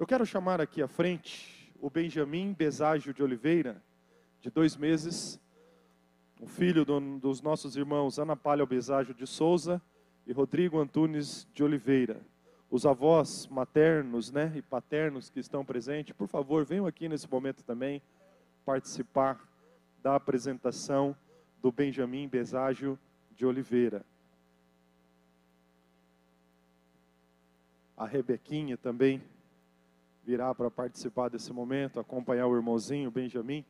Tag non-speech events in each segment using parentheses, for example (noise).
Eu quero chamar aqui à frente o Benjamin Beságio de Oliveira, de dois meses, um filho do, dos nossos irmãos Ana Palha Beságio de Souza e Rodrigo Antunes de Oliveira. Os avós maternos né, e paternos que estão presentes, por favor, venham aqui nesse momento também participar da apresentação do Benjamin Beságio de Oliveira. A Rebequinha também virá para participar desse momento, acompanhar o irmãozinho Benjamin.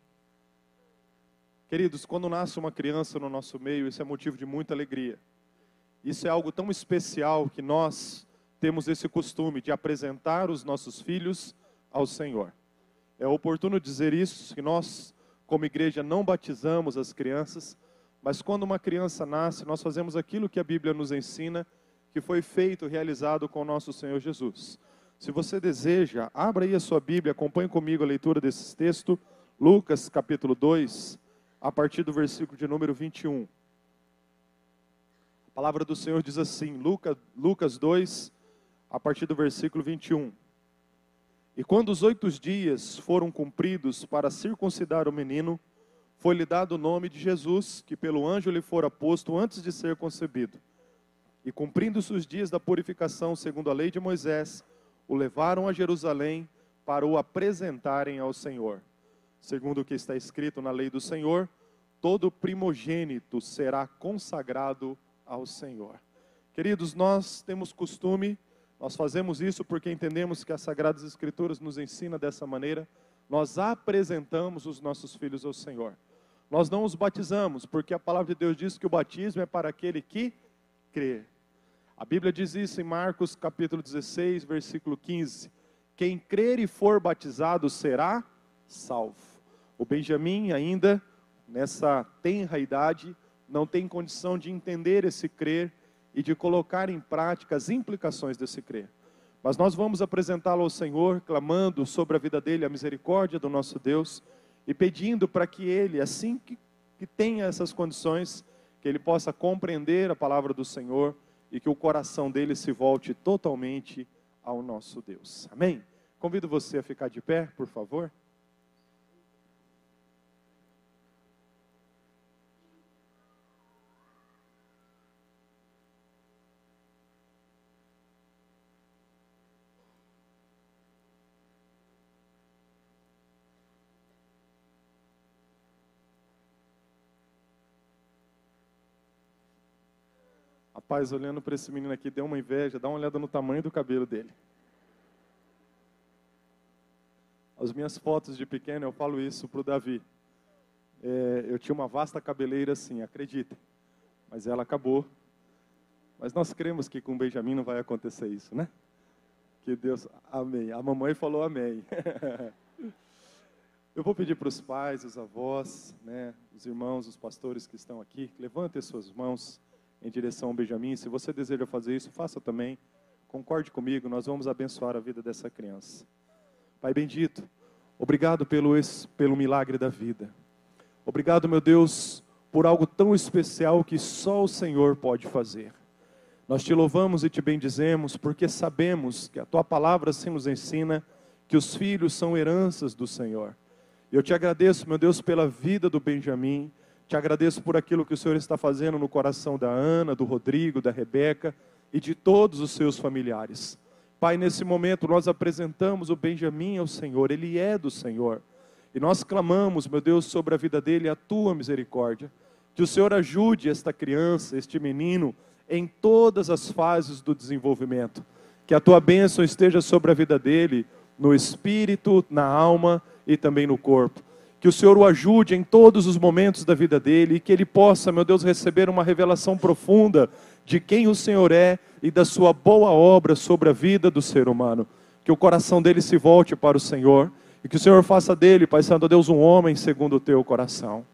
Queridos, quando nasce uma criança no nosso meio, isso é motivo de muita alegria. Isso é algo tão especial que nós temos esse costume de apresentar os nossos filhos ao Senhor. É oportuno dizer isso, que nós, como igreja, não batizamos as crianças, mas quando uma criança nasce, nós fazemos aquilo que a Bíblia nos ensina, que foi feito, realizado com o nosso Senhor Jesus. Se você deseja, abra aí a sua Bíblia, acompanhe comigo a leitura desse texto, Lucas capítulo 2, a partir do versículo de número 21. A palavra do Senhor diz assim, Lucas, Lucas 2, a partir do versículo 21. E quando os oito dias foram cumpridos para circuncidar o menino, foi-lhe dado o nome de Jesus, que pelo anjo lhe fora posto antes de ser concebido. E cumprindo-se os dias da purificação segundo a lei de Moisés, o levaram a Jerusalém para o apresentarem ao Senhor. Segundo o que está escrito na lei do Senhor, todo primogênito será consagrado ao Senhor. Queridos, nós temos costume, nós fazemos isso porque entendemos que as Sagradas Escrituras nos ensina dessa maneira, nós apresentamos os nossos filhos ao Senhor. Nós não os batizamos, porque a palavra de Deus diz que o batismo é para aquele que crê. A Bíblia diz isso em Marcos capítulo 16, versículo 15: Quem crer e for batizado será salvo. O Benjamim, ainda nessa tenra idade, não tem condição de entender esse crer e de colocar em prática as implicações desse crer. Mas nós vamos apresentá-lo ao Senhor, clamando sobre a vida dele a misericórdia do nosso Deus e pedindo para que ele, assim que, que tenha essas condições, que ele possa compreender a palavra do Senhor e que o coração dele se volte totalmente ao nosso Deus. Amém? Convido você a ficar de pé, por favor. Rapaz, olhando para esse menino aqui, deu uma inveja, dá uma olhada no tamanho do cabelo dele. As minhas fotos de pequeno, eu falo isso para o Davi. É, eu tinha uma vasta cabeleira assim, acredita. Mas ela acabou. Mas nós cremos que com Benjamin não vai acontecer isso, né? Que Deus, amém. A mamãe falou amém. (laughs) eu vou pedir para os pais, os avós, né, os irmãos, os pastores que estão aqui, levantem suas mãos em direção ao Benjamin. Se você deseja fazer isso, faça também. Concorde comigo, nós vamos abençoar a vida dessa criança. Pai bendito, obrigado pelo, pelo milagre da vida. Obrigado, meu Deus, por algo tão especial que só o Senhor pode fazer. Nós te louvamos e te bendizemos porque sabemos que a tua palavra se nos ensina que os filhos são heranças do Senhor. Eu te agradeço, meu Deus, pela vida do Benjamim, te agradeço por aquilo que o Senhor está fazendo no coração da Ana, do Rodrigo, da Rebeca e de todos os seus familiares. Pai, nesse momento nós apresentamos o Benjamim ao Senhor, ele é do Senhor. E nós clamamos, meu Deus, sobre a vida dele a tua misericórdia. Que o Senhor ajude esta criança, este menino, em todas as fases do desenvolvimento. Que a tua bênção esteja sobre a vida dele, no espírito, na alma e também no corpo que o Senhor o ajude em todos os momentos da vida dele e que ele possa, meu Deus, receber uma revelação profunda de quem o Senhor é e da sua boa obra sobre a vida do ser humano. Que o coração dele se volte para o Senhor e que o Senhor faça dele, Pai Santo, Deus, um homem segundo o teu coração.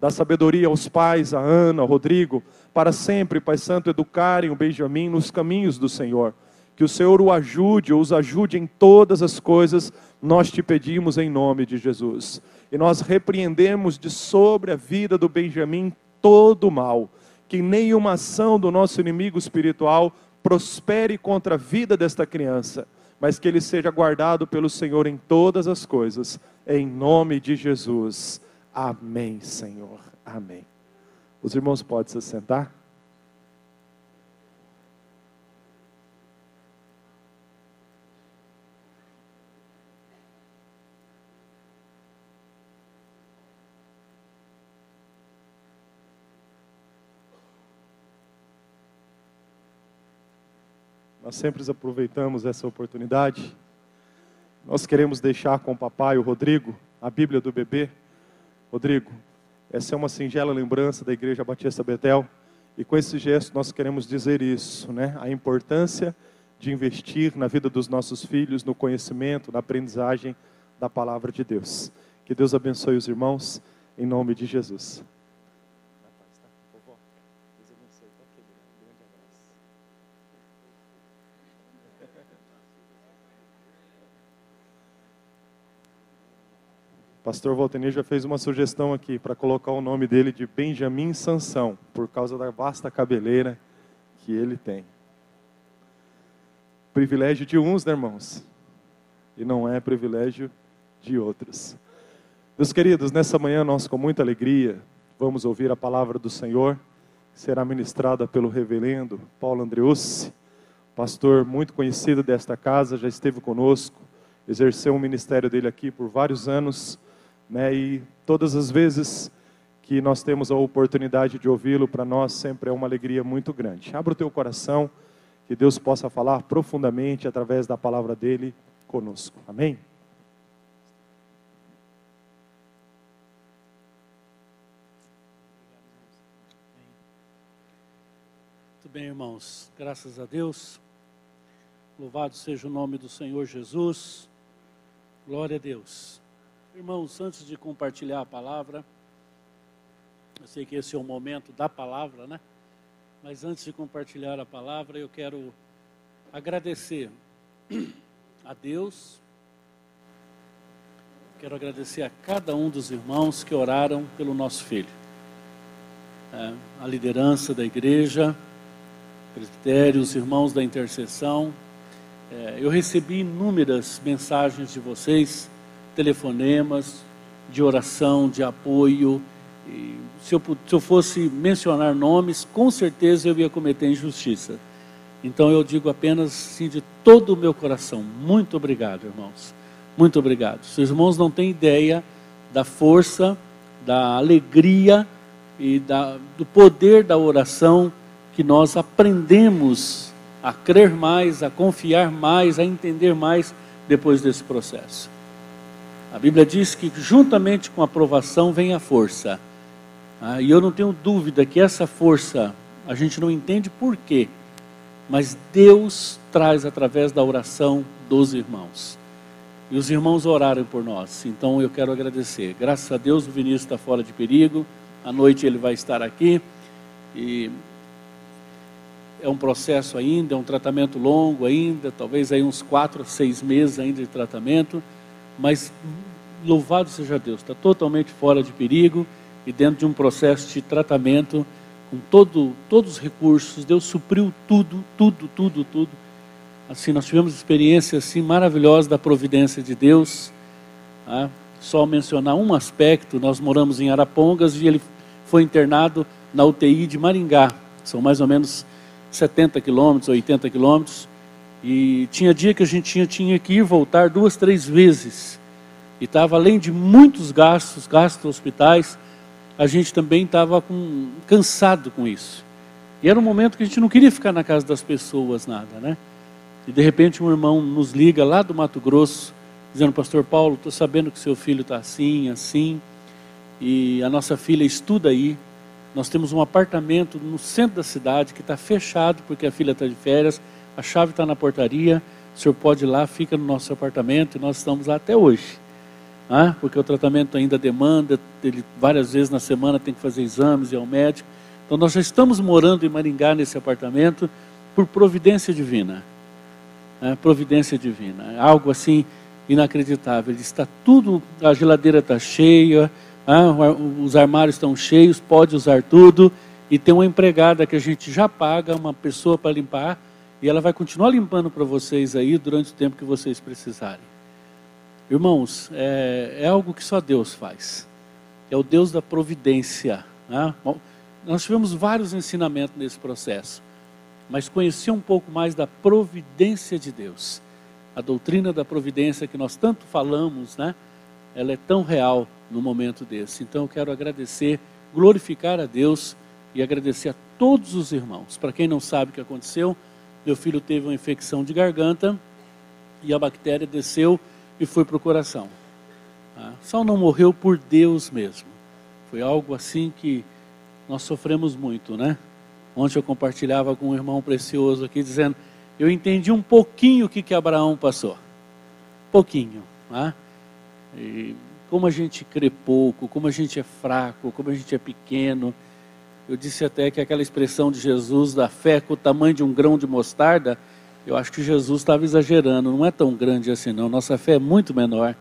Dá sabedoria aos pais, a Ana, ao Rodrigo, para sempre, Pai Santo, educarem o Benjamim nos caminhos do Senhor. Que o Senhor o ajude, os ajude em todas as coisas, nós te pedimos em nome de Jesus e nós repreendemos de sobre a vida do Benjamim todo o mal, que nenhuma ação do nosso inimigo espiritual prospere contra a vida desta criança, mas que ele seja guardado pelo Senhor em todas as coisas, em nome de Jesus. Amém, Senhor. Amém. Os irmãos podem se sentar? Nós sempre aproveitamos essa oportunidade. Nós queremos deixar com o papai, o Rodrigo, a Bíblia do bebê. Rodrigo, essa é uma singela lembrança da Igreja Batista Betel. E com esse gesto nós queremos dizer isso, né? A importância de investir na vida dos nossos filhos, no conhecimento, na aprendizagem da palavra de Deus. Que Deus abençoe os irmãos, em nome de Jesus. Pastor Valtenir já fez uma sugestão aqui para colocar o nome dele de Benjamin Sansão, por causa da vasta cabeleira que ele tem. Privilégio de uns, né, irmãos? E não é privilégio de outros. Meus queridos, nessa manhã nós, com muita alegria, vamos ouvir a palavra do Senhor, que será ministrada pelo reverendo Paulo Andreucci, pastor muito conhecido desta casa, já esteve conosco, exerceu o ministério dele aqui por vários anos né? E todas as vezes que nós temos a oportunidade de ouvi-lo, para nós sempre é uma alegria muito grande. Abra o teu coração, que Deus possa falar profundamente através da palavra dele conosco. Amém? Muito bem, irmãos. Graças a Deus. Louvado seja o nome do Senhor Jesus. Glória a Deus. Irmãos, antes de compartilhar a palavra, eu sei que esse é o momento da palavra, né? Mas antes de compartilhar a palavra, eu quero agradecer a Deus, quero agradecer a cada um dos irmãos que oraram pelo nosso filho. É, a liderança da igreja, presbitérios, irmãos da intercessão. É, eu recebi inúmeras mensagens de vocês telefonemas de oração, de apoio. E se, eu, se eu fosse mencionar nomes, com certeza eu ia cometer injustiça. Então eu digo apenas assim de todo o meu coração: muito obrigado, irmãos. Muito obrigado. Os irmãos não têm ideia da força, da alegria e da, do poder da oração que nós aprendemos a crer mais, a confiar mais, a entender mais depois desse processo. A Bíblia diz que juntamente com a aprovação vem a força. Ah, e eu não tenho dúvida que essa força, a gente não entende por quê, mas Deus traz através da oração dos irmãos. E os irmãos oraram por nós, então eu quero agradecer. Graças a Deus o Vinícius está fora de perigo, à noite ele vai estar aqui. E é um processo ainda, é um tratamento longo ainda, talvez aí uns quatro, seis meses ainda de tratamento mas louvado seja Deus, está totalmente fora de perigo e dentro de um processo de tratamento com todo, todos os recursos. Deus supriu tudo, tudo, tudo, tudo. Assim, nós tivemos experiência assim maravilhosa da providência de Deus. Tá? Só mencionar um aspecto, nós moramos em Arapongas e ele foi internado na UTI de Maringá. São mais ou menos 70 quilômetros, 80 quilômetros. E tinha dia que a gente tinha, tinha que ir voltar duas, três vezes. E estava, além de muitos gastos, gastos hospitais, a gente também estava cansado com isso. E era um momento que a gente não queria ficar na casa das pessoas, nada, né? E de repente um irmão nos liga lá do Mato Grosso, dizendo, Pastor Paulo, estou sabendo que seu filho está assim, assim, e a nossa filha estuda aí. Nós temos um apartamento no centro da cidade que está fechado porque a filha está de férias a chave está na portaria, o senhor pode ir lá, fica no nosso apartamento e nós estamos lá até hoje. Porque o tratamento ainda demanda, ele várias vezes na semana tem que fazer exames e ao médico. Então nós já estamos morando em Maringá nesse apartamento por providência divina. É, providência divina. É algo assim inacreditável. Ele está tudo, a geladeira está cheia, os armários estão cheios, pode usar tudo. E tem uma empregada que a gente já paga, uma pessoa para limpar, E ela vai continuar limpando para vocês aí durante o tempo que vocês precisarem. Irmãos, é, é algo que só Deus faz. É o Deus da providência. Né? Nós tivemos vários ensinamentos nesse processo, mas conhecer um pouco mais da providência de Deus. A doutrina da providência que nós tanto falamos, né? Ela é tão real no momento desse. Então eu quero agradecer, glorificar a Deus e agradecer a todos os irmãos. Para quem não sabe o que aconteceu, meu filho teve uma infecção de garganta e a bactéria desceu e foi para o coração. Ah, só não morreu por Deus mesmo. Foi algo assim que nós sofremos muito, né? Ontem eu compartilhava com um irmão precioso aqui, dizendo: Eu entendi um pouquinho o que, que Abraão passou. Pouquinho. Né? E como a gente crê pouco, como a gente é fraco, como a gente é pequeno. Eu disse até que aquela expressão de Jesus da fé com o tamanho de um grão de mostarda eu acho que Jesus estava exagerando, não é tão grande assim não. Nossa fé é muito menor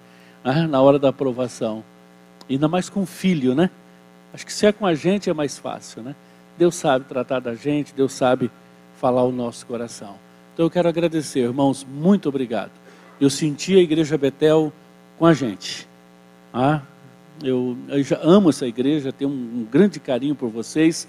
né, na hora da aprovação. Ainda mais com filho, né? Acho que se é com a gente é mais fácil, né? Deus sabe tratar da gente, Deus sabe falar o nosso coração. Então eu quero agradecer, irmãos, muito obrigado. Eu senti a Igreja Betel com a gente. Ah, eu, eu já amo essa igreja, tenho um, um grande carinho por vocês.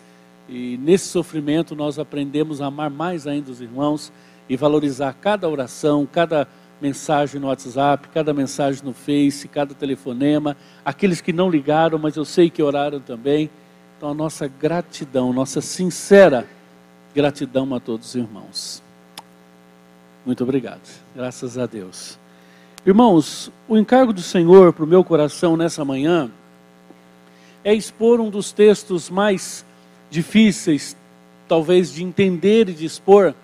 E nesse sofrimento nós aprendemos a amar mais ainda os irmãos e valorizar cada oração, cada mensagem no WhatsApp, cada mensagem no Face, cada telefonema, aqueles que não ligaram, mas eu sei que oraram também. Então, a nossa gratidão, nossa sincera gratidão a todos os irmãos. Muito obrigado, graças a Deus. Irmãos, o encargo do Senhor para o meu coração nessa manhã é expor um dos textos mais difíceis, talvez, de entender e de expor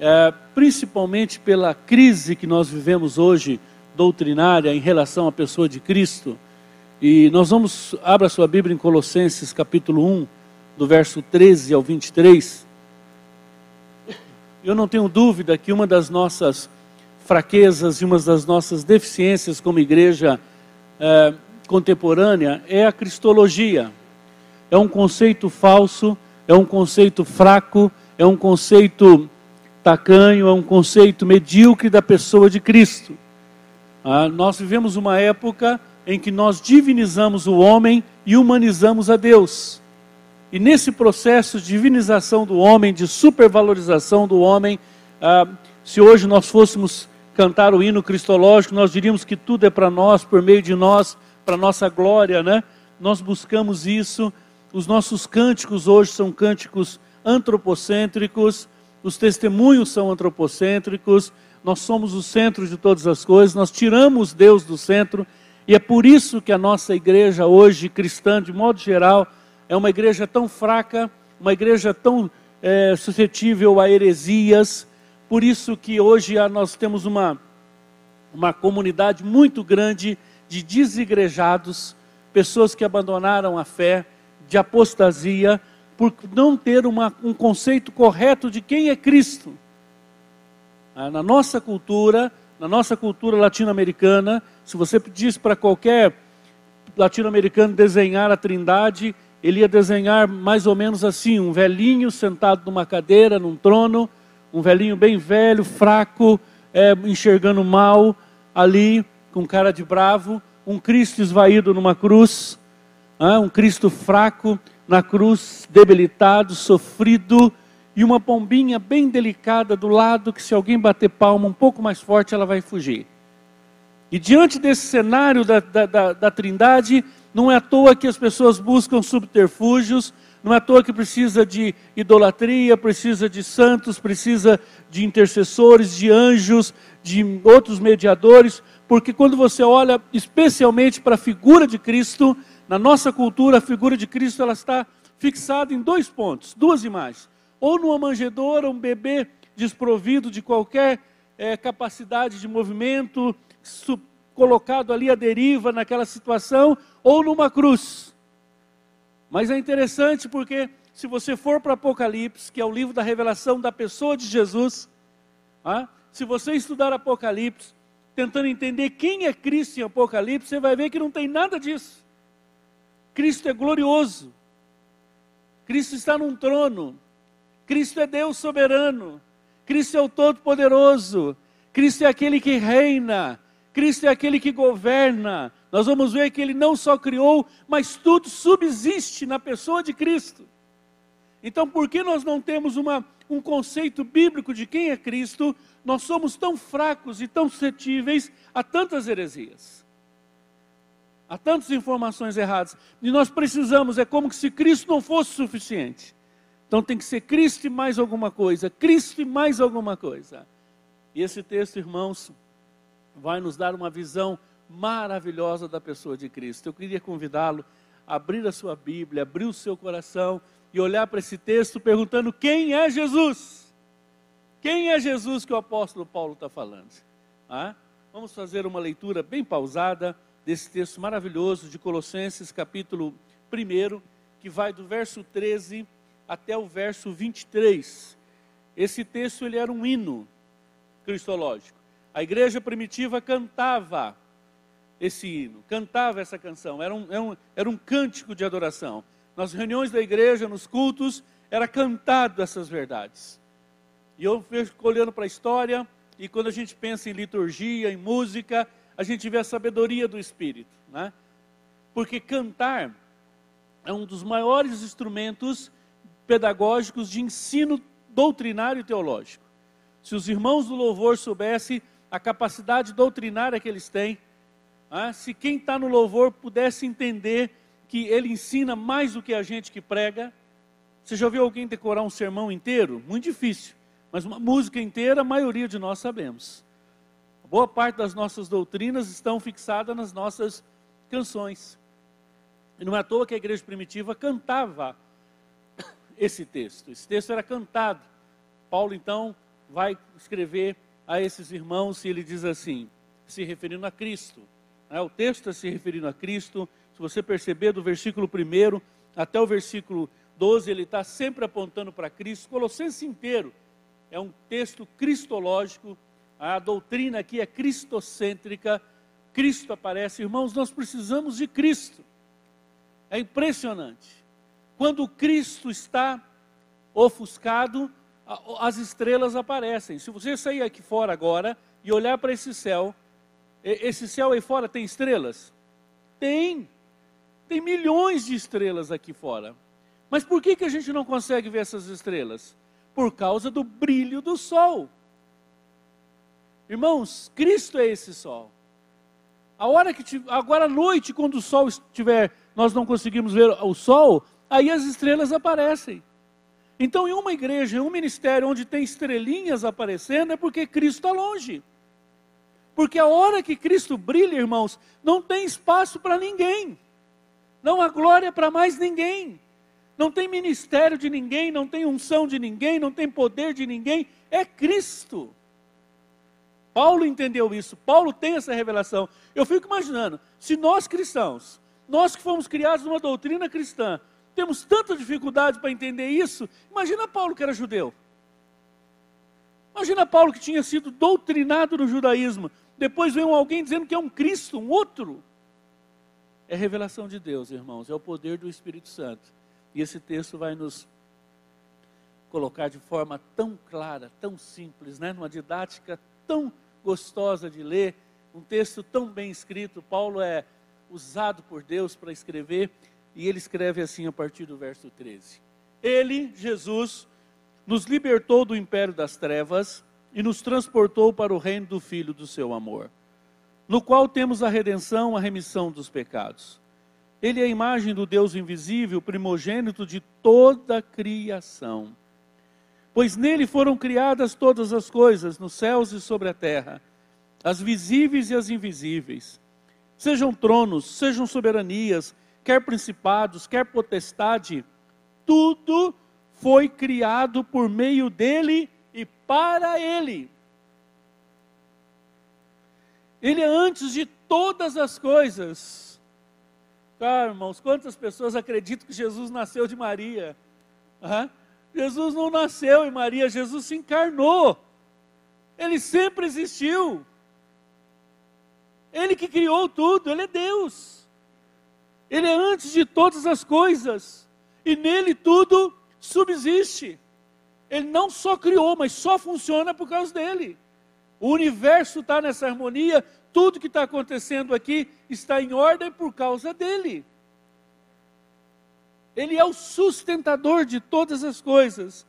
é, principalmente pela crise que nós vivemos hoje, doutrinária, em relação à pessoa de Cristo. E nós vamos, abra sua Bíblia em Colossenses capítulo 1, do verso 13 ao 23. Eu não tenho dúvida que uma das nossas fraquezas e uma das nossas deficiências como igreja é, contemporânea é a cristologia. É um conceito falso, é um conceito fraco, é um conceito Tacanho é um conceito medíocre da pessoa de Cristo. Ah, nós vivemos uma época em que nós divinizamos o homem e humanizamos a Deus. E nesse processo de divinização do homem, de supervalorização do homem, ah, se hoje nós fôssemos cantar o hino cristológico, nós diríamos que tudo é para nós, por meio de nós, para nossa glória, né? Nós buscamos isso. Os nossos cânticos hoje são cânticos antropocêntricos, os testemunhos são antropocêntricos, nós somos o centro de todas as coisas, nós tiramos Deus do centro, e é por isso que a nossa igreja hoje, cristã, de modo geral, é uma igreja tão fraca, uma igreja tão é, suscetível a heresias, por isso que hoje nós temos uma, uma comunidade muito grande de desigrejados, pessoas que abandonaram a fé, de apostasia, por não ter uma, um conceito correto de quem é Cristo. Ah, na nossa cultura, na nossa cultura latino-americana, se você pedisse para qualquer latino-americano desenhar a Trindade, ele ia desenhar mais ou menos assim: um velhinho sentado numa cadeira, num trono, um velhinho bem velho, fraco, é, enxergando mal, ali, com cara de bravo, um Cristo esvaído numa cruz, ah, um Cristo fraco, na cruz, debilitado, sofrido, e uma pombinha bem delicada do lado, que se alguém bater palma um pouco mais forte, ela vai fugir. E diante desse cenário da, da, da, da trindade, não é à toa que as pessoas buscam subterfúgios, não é à toa que precisa de idolatria, precisa de santos, precisa de intercessores, de anjos, de outros mediadores, porque quando você olha especialmente para a figura de Cristo, na nossa cultura, a figura de Cristo ela está fixada em dois pontos, duas imagens. Ou numa manjedoura, um bebê desprovido de qualquer é, capacidade de movimento, colocado ali à deriva naquela situação, ou numa cruz. Mas é interessante porque, se você for para Apocalipse, que é o livro da revelação da pessoa de Jesus, ah, se você estudar Apocalipse, tentando entender quem é Cristo em Apocalipse, você vai ver que não tem nada disso. Cristo é glorioso. Cristo está num trono. Cristo é Deus soberano. Cristo é o Todo-Poderoso, Cristo é aquele que reina, Cristo é aquele que governa. Nós vamos ver que ele não só criou, mas tudo subsiste na pessoa de Cristo. Então, por que nós não temos uma, um conceito bíblico de quem é Cristo? Nós somos tão fracos e tão suscetíveis a tantas heresias, a tantas informações erradas. E nós precisamos, é como se Cristo não fosse suficiente. Então tem que ser Cristo e mais alguma coisa, Cristo e mais alguma coisa. E esse texto, irmãos, vai nos dar uma visão maravilhosa da pessoa de Cristo. Eu queria convidá-lo a abrir a sua Bíblia, abrir o seu coração e olhar para esse texto perguntando quem é Jesus. Quem é Jesus que o apóstolo Paulo está falando? Ah? Vamos fazer uma leitura bem pausada desse texto maravilhoso de Colossenses, capítulo 1, que vai do verso 13 até o verso 23. Esse texto ele era um hino cristológico. A igreja primitiva cantava esse hino, cantava essa canção, era um, era um, era um cântico de adoração. Nas reuniões da igreja, nos cultos, era cantado essas verdades. E eu fico olhando para a história, e quando a gente pensa em liturgia, em música, a gente vê a sabedoria do Espírito, né? Porque cantar é um dos maiores instrumentos pedagógicos de ensino doutrinário e teológico. Se os irmãos do louvor soubessem a capacidade doutrinária que eles têm, ah, se quem está no louvor pudesse entender que ele ensina mais do que a gente que prega. Você já ouviu alguém decorar um sermão inteiro? Muito difícil. Mas uma música inteira, a maioria de nós sabemos. Boa parte das nossas doutrinas estão fixadas nas nossas canções. E não é à toa que a igreja primitiva cantava esse texto. Esse texto era cantado. Paulo, então, vai escrever a esses irmãos e ele diz assim, se referindo a Cristo. Né? O texto está se referindo a Cristo. Se você perceber do versículo 1 até o versículo 12, ele está sempre apontando para Cristo. Colossenses inteiro é um texto cristológico. A doutrina aqui é cristocêntrica. Cristo aparece. Irmãos, nós precisamos de Cristo. É impressionante. Quando Cristo está ofuscado, as estrelas aparecem. Se você sair aqui fora agora e olhar para esse céu, esse céu aí fora tem estrelas? Tem. Tem milhões de estrelas aqui fora. Mas por que, que a gente não consegue ver essas estrelas? Por causa do brilho do sol. Irmãos, Cristo é esse sol. A hora que agora à noite, quando o sol estiver, nós não conseguimos ver o sol, aí as estrelas aparecem. Então, em uma igreja, em um ministério onde tem estrelinhas aparecendo, é porque Cristo está longe. Porque a hora que Cristo brilha, irmãos, não tem espaço para ninguém. Não há glória para mais ninguém. Não tem ministério de ninguém, não tem unção de ninguém, não tem poder de ninguém. É Cristo. Paulo entendeu isso. Paulo tem essa revelação. Eu fico imaginando, se nós cristãos, nós que fomos criados numa doutrina cristã, temos tanta dificuldade para entender isso, imagina Paulo que era judeu. Imagina Paulo que tinha sido doutrinado no judaísmo, depois vem alguém dizendo que é um Cristo, um outro. É revelação de Deus, irmãos, é o poder do Espírito Santo. E esse texto vai nos colocar de forma tão clara, tão simples, né? numa didática tão gostosa de ler, um texto tão bem escrito. Paulo é usado por Deus para escrever, e ele escreve assim a partir do verso 13: Ele, Jesus, nos libertou do império das trevas e nos transportou para o reino do Filho do seu amor, no qual temos a redenção, a remissão dos pecados. Ele é a imagem do Deus invisível, primogênito de toda a criação. Pois nele foram criadas todas as coisas, nos céus e sobre a terra, as visíveis e as invisíveis. Sejam tronos, sejam soberanias, quer principados, quer potestade, tudo foi criado por meio dele e para Ele. Ele é antes de todas as coisas. Ah, irmãos, quantas pessoas acreditam que Jesus nasceu de Maria? Jesus não nasceu em Maria, Jesus se encarnou. Ele sempre existiu. Ele que criou tudo, Ele é Deus. Ele é antes de todas as coisas. E nele tudo subsiste. Ele não só criou, mas só funciona por causa dele. O universo está nessa harmonia, tudo que está acontecendo aqui está em ordem por causa dele. Ele é o sustentador de todas as coisas.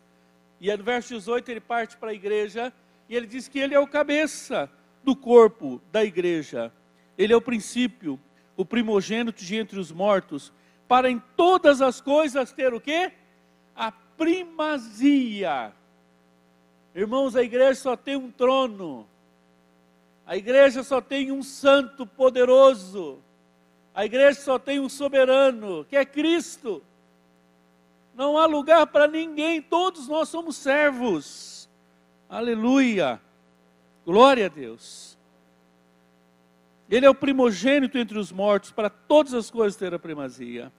E no verso 18 ele parte para a igreja e ele diz que ele é o cabeça do corpo da igreja. Ele é o princípio, o primogênito de entre os mortos, para em todas as coisas ter o quê? A primazia. Irmãos, a igreja só tem um trono. A igreja só tem um santo poderoso. A igreja só tem um soberano, que é Cristo. Não há lugar para ninguém, todos nós somos servos. Aleluia. Glória a Deus. Ele é o primogênito entre os mortos, para todas as coisas ter a primazia.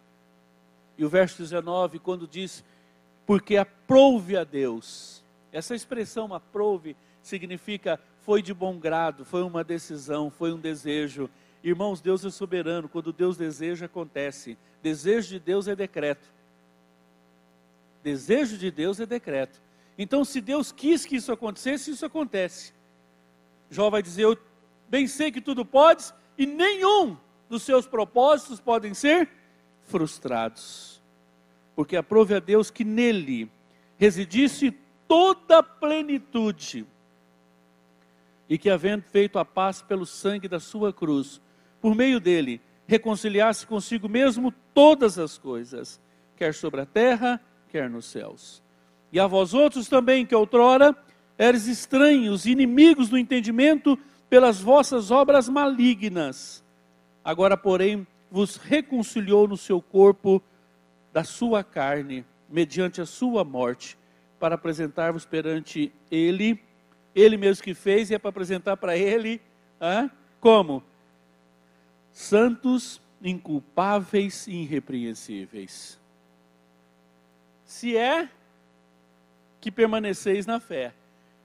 E o verso 19, quando diz, porque aprouve a Deus. Essa expressão aprouve significa foi de bom grado, foi uma decisão, foi um desejo. Irmãos, Deus é soberano, quando Deus deseja, acontece. Desejo de Deus é decreto. Desejo de Deus é decreto. Então, se Deus quis que isso acontecesse, isso acontece. Jó vai dizer: Eu bem sei que tudo podes, e nenhum dos seus propósitos podem ser frustrados. Porque aprove a Deus que nele residisse toda a plenitude, e que, havendo feito a paz pelo sangue da sua cruz, por meio dele, reconciliasse consigo mesmo todas as coisas, quer sobre a terra, quer nos céus. E a vós outros também, que outrora eres estranhos, inimigos do entendimento, pelas vossas obras malignas. Agora, porém, vos reconciliou no seu corpo da sua carne, mediante a sua morte, para apresentar-vos perante Ele, Ele mesmo que fez, e é para apresentar para Ele, ah, como? Santos, inculpáveis e irrepreensíveis. Se é que permaneceis na fé.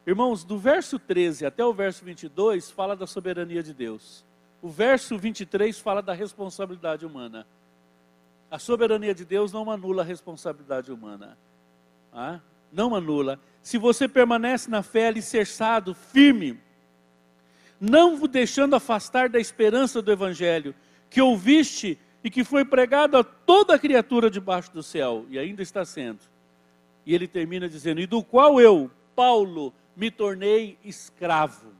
Irmãos, do verso 13 até o verso 22 fala da soberania de Deus. O verso 23 fala da responsabilidade humana. A soberania de Deus não anula a responsabilidade humana. Ah, não anula. Se você permanece na fé alicerçado, firme, não deixando afastar da esperança do Evangelho, que ouviste e que foi pregado a toda criatura debaixo do céu, e ainda está sendo. E ele termina dizendo: E do qual eu, Paulo, me tornei escravo.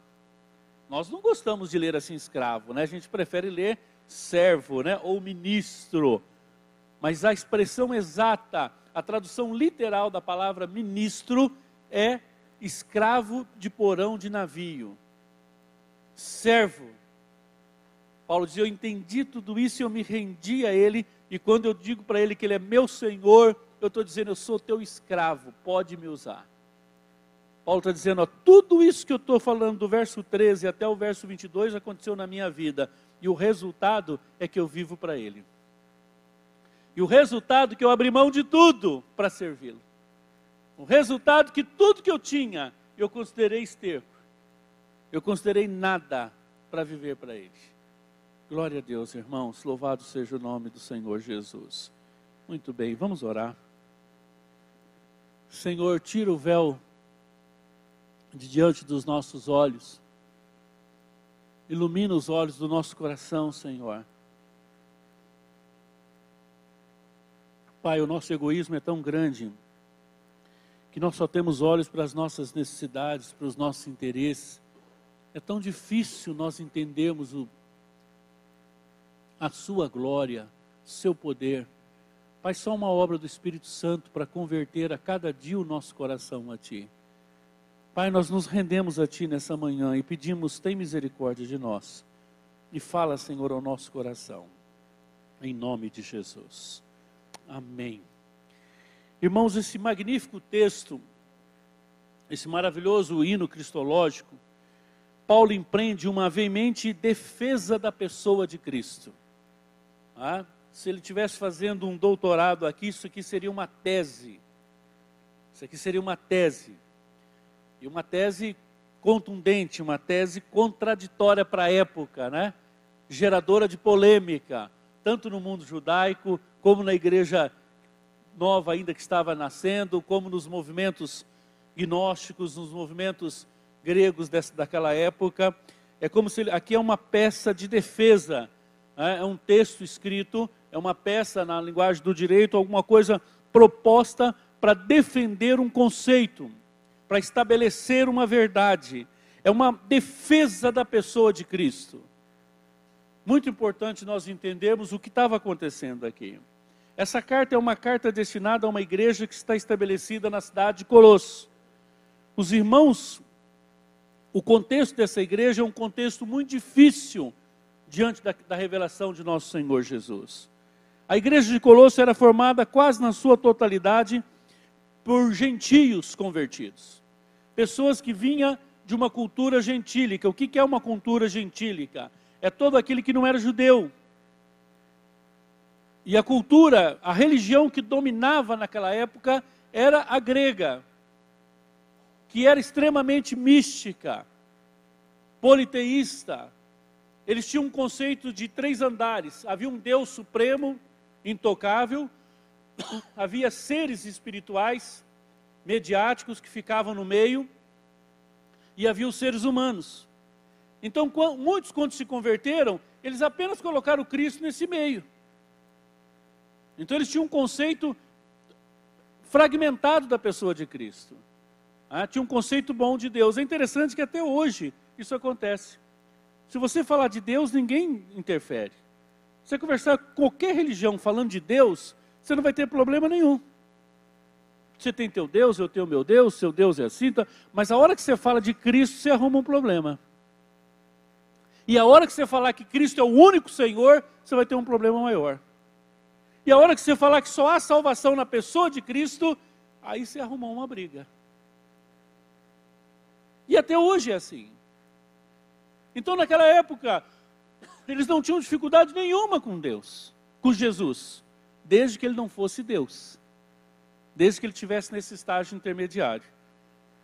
Nós não gostamos de ler assim escravo, né? A gente prefere ler servo, né? Ou ministro. Mas a expressão exata, a tradução literal da palavra ministro é escravo de porão de navio. Servo. Paulo diz: Eu entendi tudo isso e eu me rendi a Ele. E quando eu digo para Ele que Ele é meu Senhor, eu estou dizendo: Eu sou teu escravo, pode me usar. Paulo está dizendo: ó, tudo isso que eu estou falando do verso 13 até o verso 22 aconteceu na minha vida. E o resultado é que eu vivo para Ele. E o resultado é que eu abri mão de tudo para servi-lo. O resultado é que tudo que eu tinha, eu considerei esterco. Eu considerei nada para viver para Ele. Glória a Deus, irmãos. Louvado seja o nome do Senhor Jesus. Muito bem, vamos orar. Senhor, tira o véu de diante dos nossos olhos. Ilumina os olhos do nosso coração, Senhor. Pai, o nosso egoísmo é tão grande que nós só temos olhos para as nossas necessidades, para os nossos interesses. É tão difícil nós entendermos o, a Sua glória, Seu poder. Pai, só uma obra do Espírito Santo para converter a cada dia o nosso coração a Ti. Pai, nós nos rendemos a Ti nessa manhã e pedimos, tem misericórdia de nós. E fala, Senhor, ao nosso coração. Em nome de Jesus. Amém. Irmãos, esse magnífico texto, esse maravilhoso hino cristológico, Paulo empreende uma veemente defesa da pessoa de Cristo. Ah, se ele estivesse fazendo um doutorado aqui, isso aqui seria uma tese. Isso aqui seria uma tese. E uma tese contundente, uma tese contraditória para a época, né? geradora de polêmica, tanto no mundo judaico, como na igreja nova ainda que estava nascendo, como nos movimentos gnósticos, nos movimentos gregos dessa, daquela época. É como se aqui é uma peça de defesa? É um texto escrito, é uma peça na linguagem do direito, alguma coisa proposta para defender um conceito, para estabelecer uma verdade. É uma defesa da pessoa de Cristo. Muito importante nós entendermos o que estava acontecendo aqui. Essa carta é uma carta destinada a uma igreja que está estabelecida na cidade de Colosso. Os irmãos, o contexto dessa igreja é um contexto muito difícil diante da, da revelação de nosso Senhor Jesus. A igreja de Colosso era formada quase na sua totalidade por gentios convertidos. Pessoas que vinham de uma cultura gentílica. O que é uma cultura gentílica? É todo aquele que não era judeu. E a cultura, a religião que dominava naquela época era a grega, que era extremamente mística, politeísta. Eles tinham um conceito de três andares: havia um Deus supremo, intocável, (coughs) havia seres espirituais, mediáticos que ficavam no meio, e havia os seres humanos. Então, muitos, quando se converteram, eles apenas colocaram Cristo nesse meio. Então, eles tinham um conceito fragmentado da pessoa de Cristo. Ah, tinha um conceito bom de Deus. É interessante que até hoje isso acontece. Se você falar de Deus, ninguém interfere. Se você conversar com qualquer religião falando de Deus, você não vai ter problema nenhum. Você tem teu Deus, eu tenho meu Deus, seu Deus é assim, tá? mas a hora que você fala de Cristo, você arruma um problema. E a hora que você falar que Cristo é o único Senhor, você vai ter um problema maior. E a hora que você falar que só há salvação na pessoa de Cristo, aí você arrumou uma briga. E até hoje é assim. Então, naquela época, eles não tinham dificuldade nenhuma com Deus, com Jesus, desde que ele não fosse Deus desde que ele estivesse nesse estágio intermediário.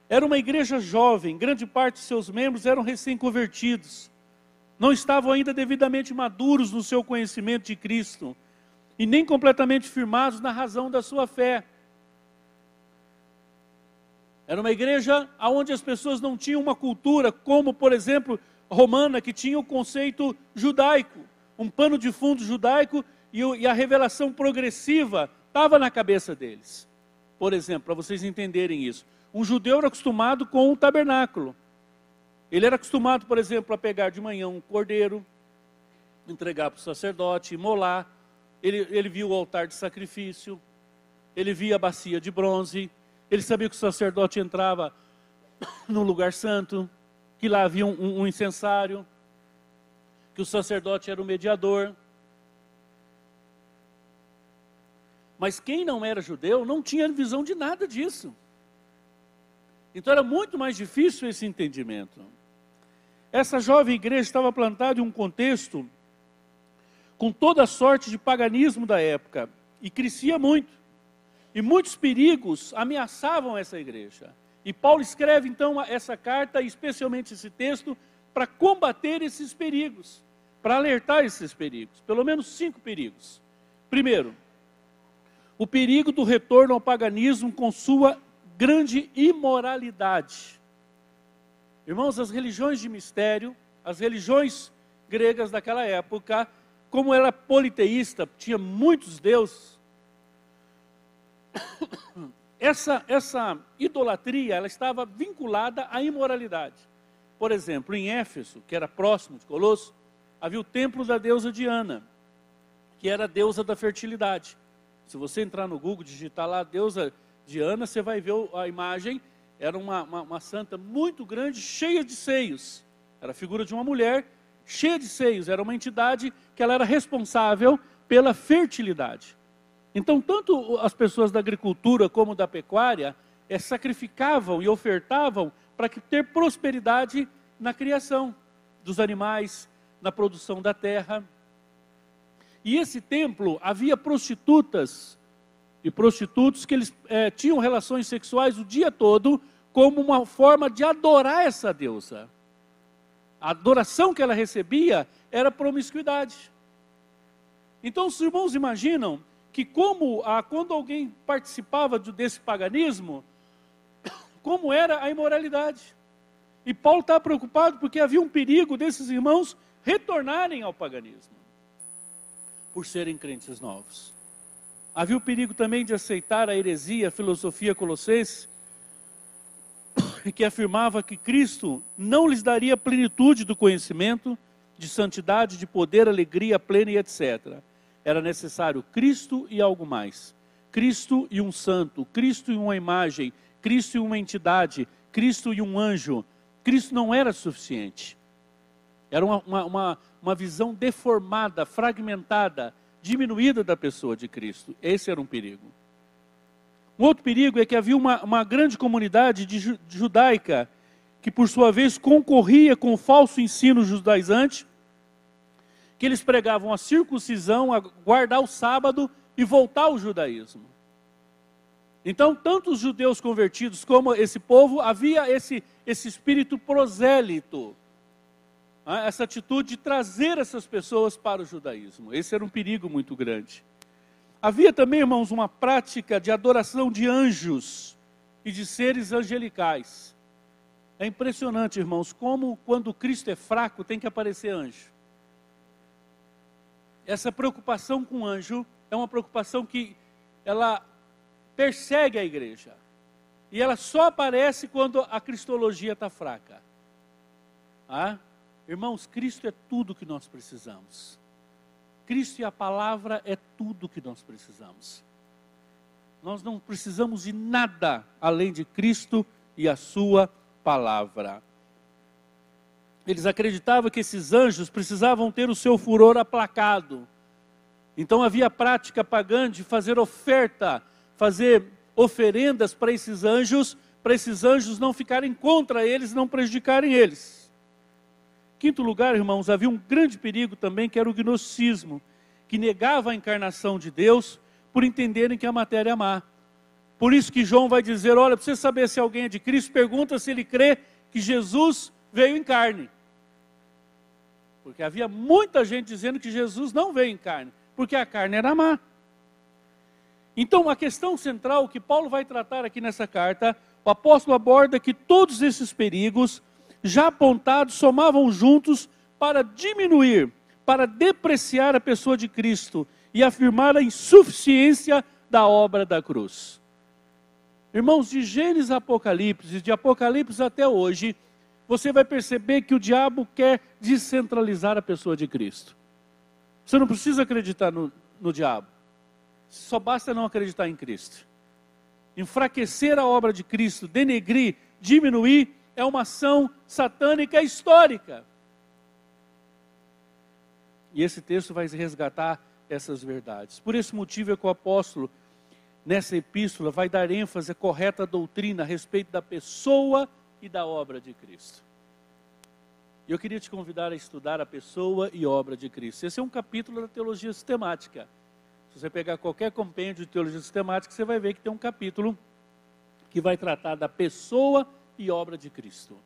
Era uma igreja jovem, grande parte de seus membros eram recém-convertidos, não estavam ainda devidamente maduros no seu conhecimento de Cristo e nem completamente firmados na razão da sua fé. Era uma igreja onde as pessoas não tinham uma cultura, como, por exemplo, romana, que tinha o conceito judaico, um pano de fundo judaico e a revelação progressiva estava na cabeça deles. Por exemplo, para vocês entenderem isso. Um judeu era acostumado com o tabernáculo. Ele era acostumado, por exemplo, a pegar de manhã um cordeiro, entregar para o sacerdote, molar. Ele, ele via o altar de sacrifício, ele via a bacia de bronze, ele sabia que o sacerdote entrava (coughs) no lugar santo, que lá havia um, um incensário, que o sacerdote era o mediador, Mas quem não era judeu não tinha visão de nada disso. Então era muito mais difícil esse entendimento. Essa jovem igreja estava plantada em um contexto com toda a sorte de paganismo da época e crescia muito. E muitos perigos ameaçavam essa igreja. E Paulo escreve então essa carta, especialmente esse texto, para combater esses perigos, para alertar esses perigos. Pelo menos cinco perigos. Primeiro, o perigo do retorno ao paganismo com sua grande imoralidade. Irmãos, as religiões de mistério, as religiões gregas daquela época, como era politeísta, tinha muitos deuses, essa, essa idolatria ela estava vinculada à imoralidade. Por exemplo, em Éfeso, que era próximo de Colosso, havia o templo da deusa Diana, que era a deusa da fertilidade. Se você entrar no Google, digitar lá deusa Diana, você vai ver a imagem. Era uma, uma, uma santa muito grande, cheia de seios. Era a figura de uma mulher cheia de seios. Era uma entidade que ela era responsável pela fertilidade. Então, tanto as pessoas da agricultura como da pecuária é, sacrificavam e ofertavam para ter prosperidade na criação dos animais, na produção da terra. E esse templo havia prostitutas e prostitutos que eles é, tinham relações sexuais o dia todo como uma forma de adorar essa deusa. A adoração que ela recebia era promiscuidade. Então os irmãos imaginam que como a, quando alguém participava desse paganismo, (coughs) como era a imoralidade. E Paulo está preocupado porque havia um perigo desses irmãos retornarem ao paganismo, por serem crentes novos. Havia o perigo também de aceitar a heresia, a filosofia colossense, (coughs) que afirmava que Cristo não lhes daria plenitude do conhecimento, de santidade, de poder, alegria plena e etc. Era necessário Cristo e algo mais. Cristo e um santo, Cristo e uma imagem, Cristo e uma entidade, Cristo e um anjo. Cristo não era suficiente. Era uma, uma, uma, uma visão deformada, fragmentada, diminuída da pessoa de Cristo. Esse era um perigo. Um outro perigo é que havia uma, uma grande comunidade de judaica que, por sua vez, concorria com o falso ensino judaizante, que eles pregavam a circuncisão, a guardar o sábado e voltar ao judaísmo. Então, tanto os judeus convertidos como esse povo, havia esse, esse espírito prosélito, né? essa atitude de trazer essas pessoas para o judaísmo. Esse era um perigo muito grande. Havia também, irmãos, uma prática de adoração de anjos e de seres angelicais. É impressionante, irmãos, como quando Cristo é fraco tem que aparecer anjo. Essa preocupação com anjo é uma preocupação que ela persegue a igreja. E ela só aparece quando a cristologia está fraca. Ah? Irmãos, Cristo é tudo que nós precisamos. Cristo e a palavra é tudo que nós precisamos. Nós não precisamos de nada além de Cristo e a Sua palavra. Eles acreditavam que esses anjos precisavam ter o seu furor aplacado. Então havia prática pagã de fazer oferta, fazer oferendas para esses anjos, para esses anjos não ficarem contra eles, não prejudicarem eles. Quinto lugar, irmãos, havia um grande perigo também, que era o gnosticismo, que negava a encarnação de Deus por entenderem que a matéria é má. Por isso que João vai dizer: olha, para você saber se alguém é de Cristo, pergunta se ele crê que Jesus veio em carne. Porque havia muita gente dizendo que Jesus não veio em carne, porque a carne era má. Então, a questão central que Paulo vai tratar aqui nessa carta, o apóstolo aborda que todos esses perigos já apontados somavam juntos para diminuir, para depreciar a pessoa de Cristo e afirmar a insuficiência da obra da cruz. Irmãos, de Gênesis a Apocalipse, de Apocalipse até hoje, você vai perceber que o diabo quer descentralizar a pessoa de Cristo. Você não precisa acreditar no, no diabo, só basta não acreditar em Cristo. Enfraquecer a obra de Cristo, denegrir, diminuir é uma ação satânica histórica. E esse texto vai resgatar essas verdades. Por esse motivo é que o apóstolo, nessa epístola, vai dar ênfase à correta doutrina a respeito da pessoa e da obra de Cristo. Eu queria te convidar a estudar a pessoa e obra de Cristo. Esse é um capítulo da teologia sistemática. Se você pegar qualquer compêndio de teologia sistemática, você vai ver que tem um capítulo que vai tratar da pessoa e obra de Cristo.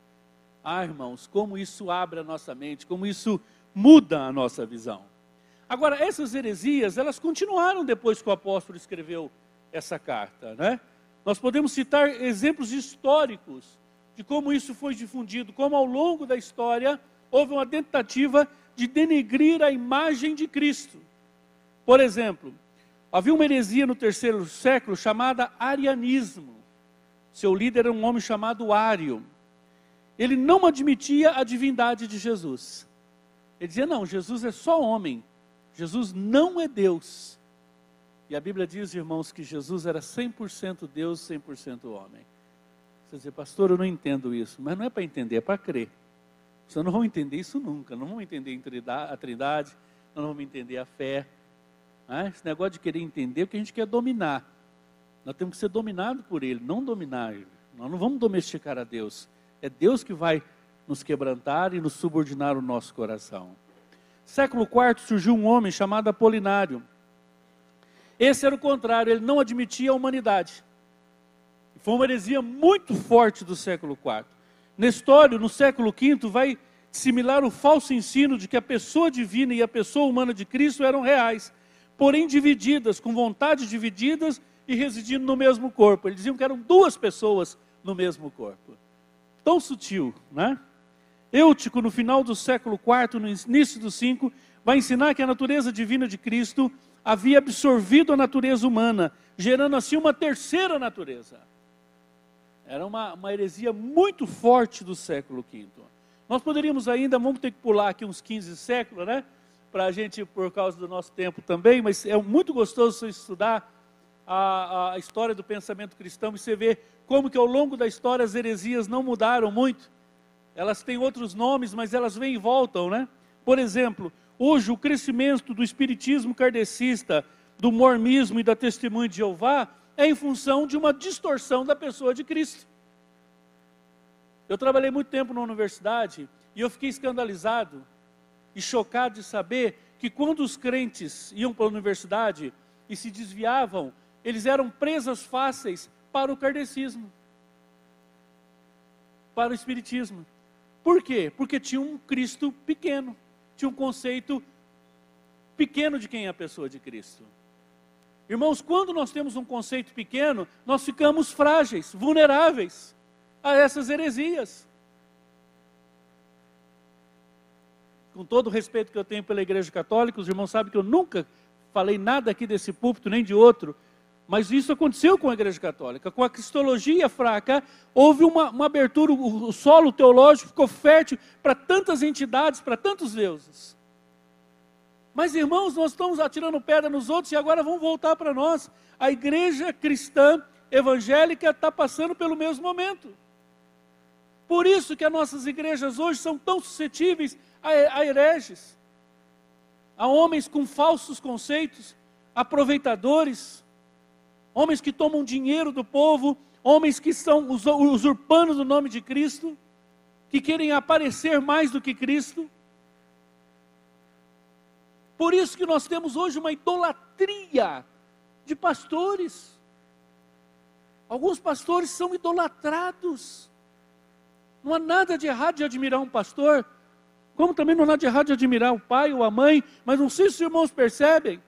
Ah, irmãos, como isso abre a nossa mente, como isso muda a nossa visão. Agora, essas heresias, elas continuaram depois que o apóstolo escreveu essa carta, né? Nós podemos citar exemplos históricos de como isso foi difundido, como ao longo da história houve uma tentativa de denegrir a imagem de Cristo. Por exemplo, havia uma heresia no terceiro século chamada arianismo. Seu líder era um homem chamado Ário. Ele não admitia a divindade de Jesus. Ele dizia: não, Jesus é só homem. Jesus não é Deus. E a Bíblia diz, irmãos, que Jesus era 100% Deus, 100% homem. Você diz, pastor, eu não entendo isso. Mas não é para entender, é para crer. Vocês não vão entender isso nunca. Não vão entender a trindade, não vão entender a fé. Ah, esse negócio de querer entender é o que a gente quer dominar. Nós temos que ser dominados por Ele, não dominar Ele. Nós não vamos domesticar a Deus. É Deus que vai nos quebrantar e nos subordinar o nosso coração. Século IV surgiu um homem chamado Apolinário. Esse era o contrário, ele não admitia a humanidade. Foi uma heresia muito forte do século IV. Nestório, no século V, vai similar o falso ensino de que a pessoa divina e a pessoa humana de Cristo eram reais, porém divididas, com vontades divididas e residindo no mesmo corpo. Eles diziam que eram duas pessoas, no mesmo corpo. Tão sutil, né? Eutico, no final do século IV, no início do V, vai ensinar que a natureza divina de Cristo havia absorvido a natureza humana, gerando assim uma terceira natureza. Era uma, uma heresia muito forte do século V. Nós poderíamos ainda, vamos ter que pular aqui uns 15 séculos, né? Para a gente, por causa do nosso tempo também, mas é muito gostoso você estudar a, a história do pensamento cristão e você vê como que ao longo da história as heresias não mudaram muito. Elas têm outros nomes, mas elas vêm e voltam, né? Por exemplo, hoje o crescimento do espiritismo kardecista, do mormismo e da testemunha de Jeová é em função de uma distorção da pessoa de Cristo. Eu trabalhei muito tempo na universidade e eu fiquei escandalizado e chocado de saber que quando os crentes iam para a universidade e se desviavam, eles eram presas fáceis para o kardecismo, para o espiritismo. Por quê? Porque tinha um Cristo pequeno, tinha um conceito pequeno de quem é a pessoa de Cristo. Irmãos, quando nós temos um conceito pequeno, nós ficamos frágeis, vulneráveis a essas heresias. Com todo o respeito que eu tenho pela Igreja Católica, os irmãos sabem que eu nunca falei nada aqui desse púlpito, nem de outro, mas isso aconteceu com a Igreja Católica. Com a cristologia fraca, houve uma, uma abertura, o, o solo teológico ficou fértil para tantas entidades, para tantos deuses. Mas, irmãos, nós estamos atirando pedra nos outros e agora vamos voltar para nós. A igreja cristã evangélica está passando pelo mesmo momento. Por isso que as nossas igrejas hoje são tão suscetíveis a, a hereges, a homens com falsos conceitos, aproveitadores, homens que tomam dinheiro do povo, homens que estão usurpando o nome de Cristo, que querem aparecer mais do que Cristo. Por isso que nós temos hoje uma idolatria de pastores. Alguns pastores são idolatrados. Não há nada de errado de admirar um pastor, como também não há nada de errado de admirar o pai ou a mãe, mas não sei se os irmãos percebem.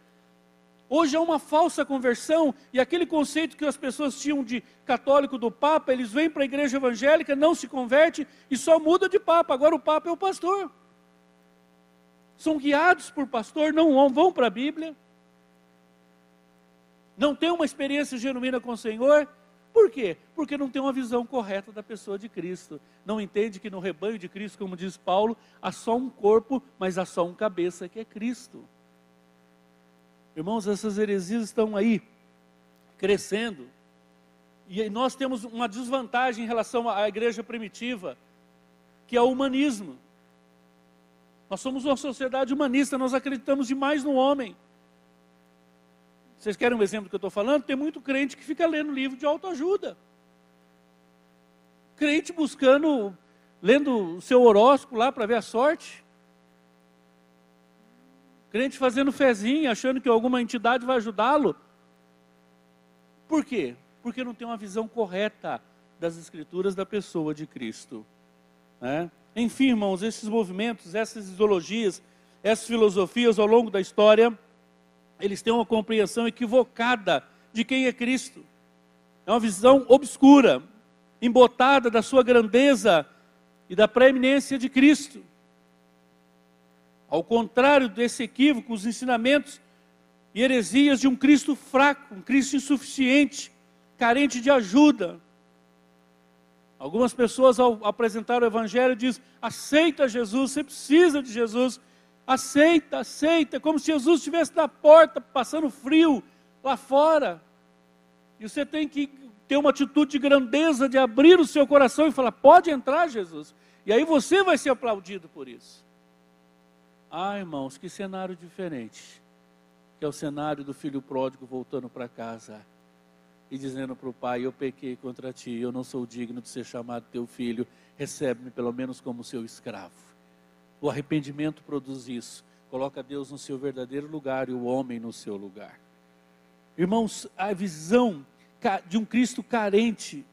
Hoje é uma falsa conversão, e aquele conceito que as pessoas tinham de católico do Papa, eles vêm para a igreja evangélica, não se converte e só muda de Papa. Agora o Papa é o pastor. São guiados por pastor, não vão para a Bíblia, não têm uma experiência genuína com o Senhor, por quê? Porque não tem uma visão correta da pessoa de Cristo. Não entende que no rebanho de Cristo, como diz Paulo, há só um corpo, mas há só um cabeça que é Cristo. Irmãos, essas heresias estão aí, crescendo. E nós temos uma desvantagem em relação à igreja primitiva, que é o humanismo. Nós somos uma sociedade humanista, nós acreditamos demais no homem. Vocês querem um exemplo do que eu estou falando? Tem muito crente que fica lendo livro de autoajuda. Crente buscando, lendo o seu horóscopo lá para ver a sorte. Crente fazendo fezinha, achando que alguma entidade vai ajudá-lo. Por quê? Porque não tem uma visão correta das escrituras da pessoa de Cristo. Né? Enfim, irmãos, esses movimentos, essas ideologias, essas filosofias ao longo da história eles têm uma compreensão equivocada de quem é Cristo. É uma visão obscura, embotada da sua grandeza e da preeminência de Cristo. Ao contrário desse equívoco, os ensinamentos e heresias de um Cristo fraco, um Cristo insuficiente, carente de ajuda. Algumas pessoas, ao apresentar o Evangelho, dizem: aceita Jesus, você precisa de Jesus, aceita, aceita, como se Jesus estivesse na porta, passando frio lá fora. E você tem que ter uma atitude de grandeza, de abrir o seu coração e falar: pode entrar, Jesus. E aí você vai ser aplaudido por isso. Ah, irmãos, que cenário diferente. Que é o cenário do filho pródigo voltando para casa e dizendo para o pai: Eu pequei contra ti, eu não sou digno de ser chamado teu filho, recebe-me pelo menos como seu escravo. O arrependimento produz isso. Coloca Deus no seu verdadeiro lugar e o homem no seu lugar. Irmãos, a visão de um Cristo carente,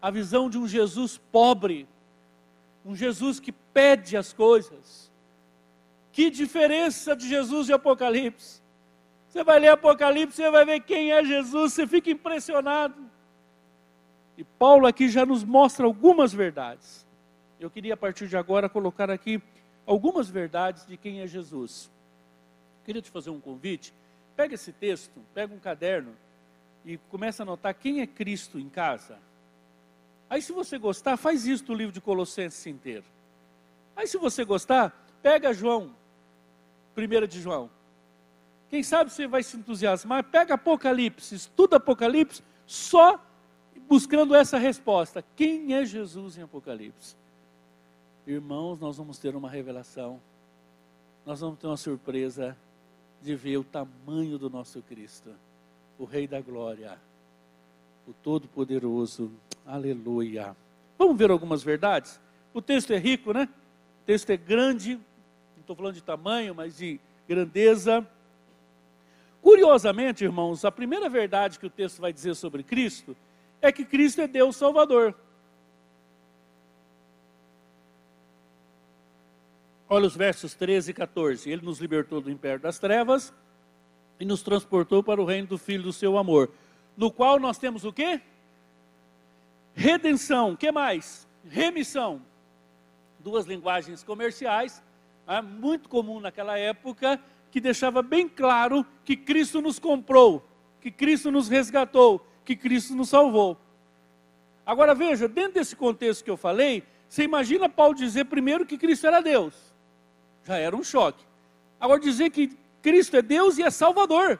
a visão de um Jesus pobre, um Jesus que pede as coisas. Que diferença de Jesus de Apocalipse. Você vai ler Apocalipse, você vai ver quem é Jesus, você fica impressionado. E Paulo aqui já nos mostra algumas verdades. Eu queria a partir de agora colocar aqui algumas verdades de quem é Jesus. Queria te fazer um convite. Pega esse texto, pega um caderno e começa a anotar quem é Cristo em casa. Aí, se você gostar, faz isso do livro de Colossenses inteiro. Aí, se você gostar, pega João, 1 de João. Quem sabe você vai se entusiasmar, pega Apocalipse, estuda Apocalipse, só buscando essa resposta: quem é Jesus em Apocalipse? Irmãos, nós vamos ter uma revelação, nós vamos ter uma surpresa de ver o tamanho do nosso Cristo, o Rei da Glória, o Todo-Poderoso, aleluia. Vamos ver algumas verdades? O texto é rico, né? O texto é grande, não estou falando de tamanho, mas de grandeza. Curiosamente, irmãos, a primeira verdade que o texto vai dizer sobre Cristo é que Cristo é Deus Salvador. Olha os versos 13 e 14. Ele nos libertou do império das trevas e nos transportou para o reino do Filho do seu amor, no qual nós temos o quê? Redenção. que mais? Remissão. Duas linguagens comerciais, é muito comum naquela época, que deixava bem claro que Cristo nos comprou, que Cristo nos resgatou, que Cristo nos salvou. Agora veja, dentro desse contexto que eu falei, você imagina Paulo dizer primeiro que Cristo era Deus. Já era um choque. Agora dizer que Cristo é Deus e é Salvador.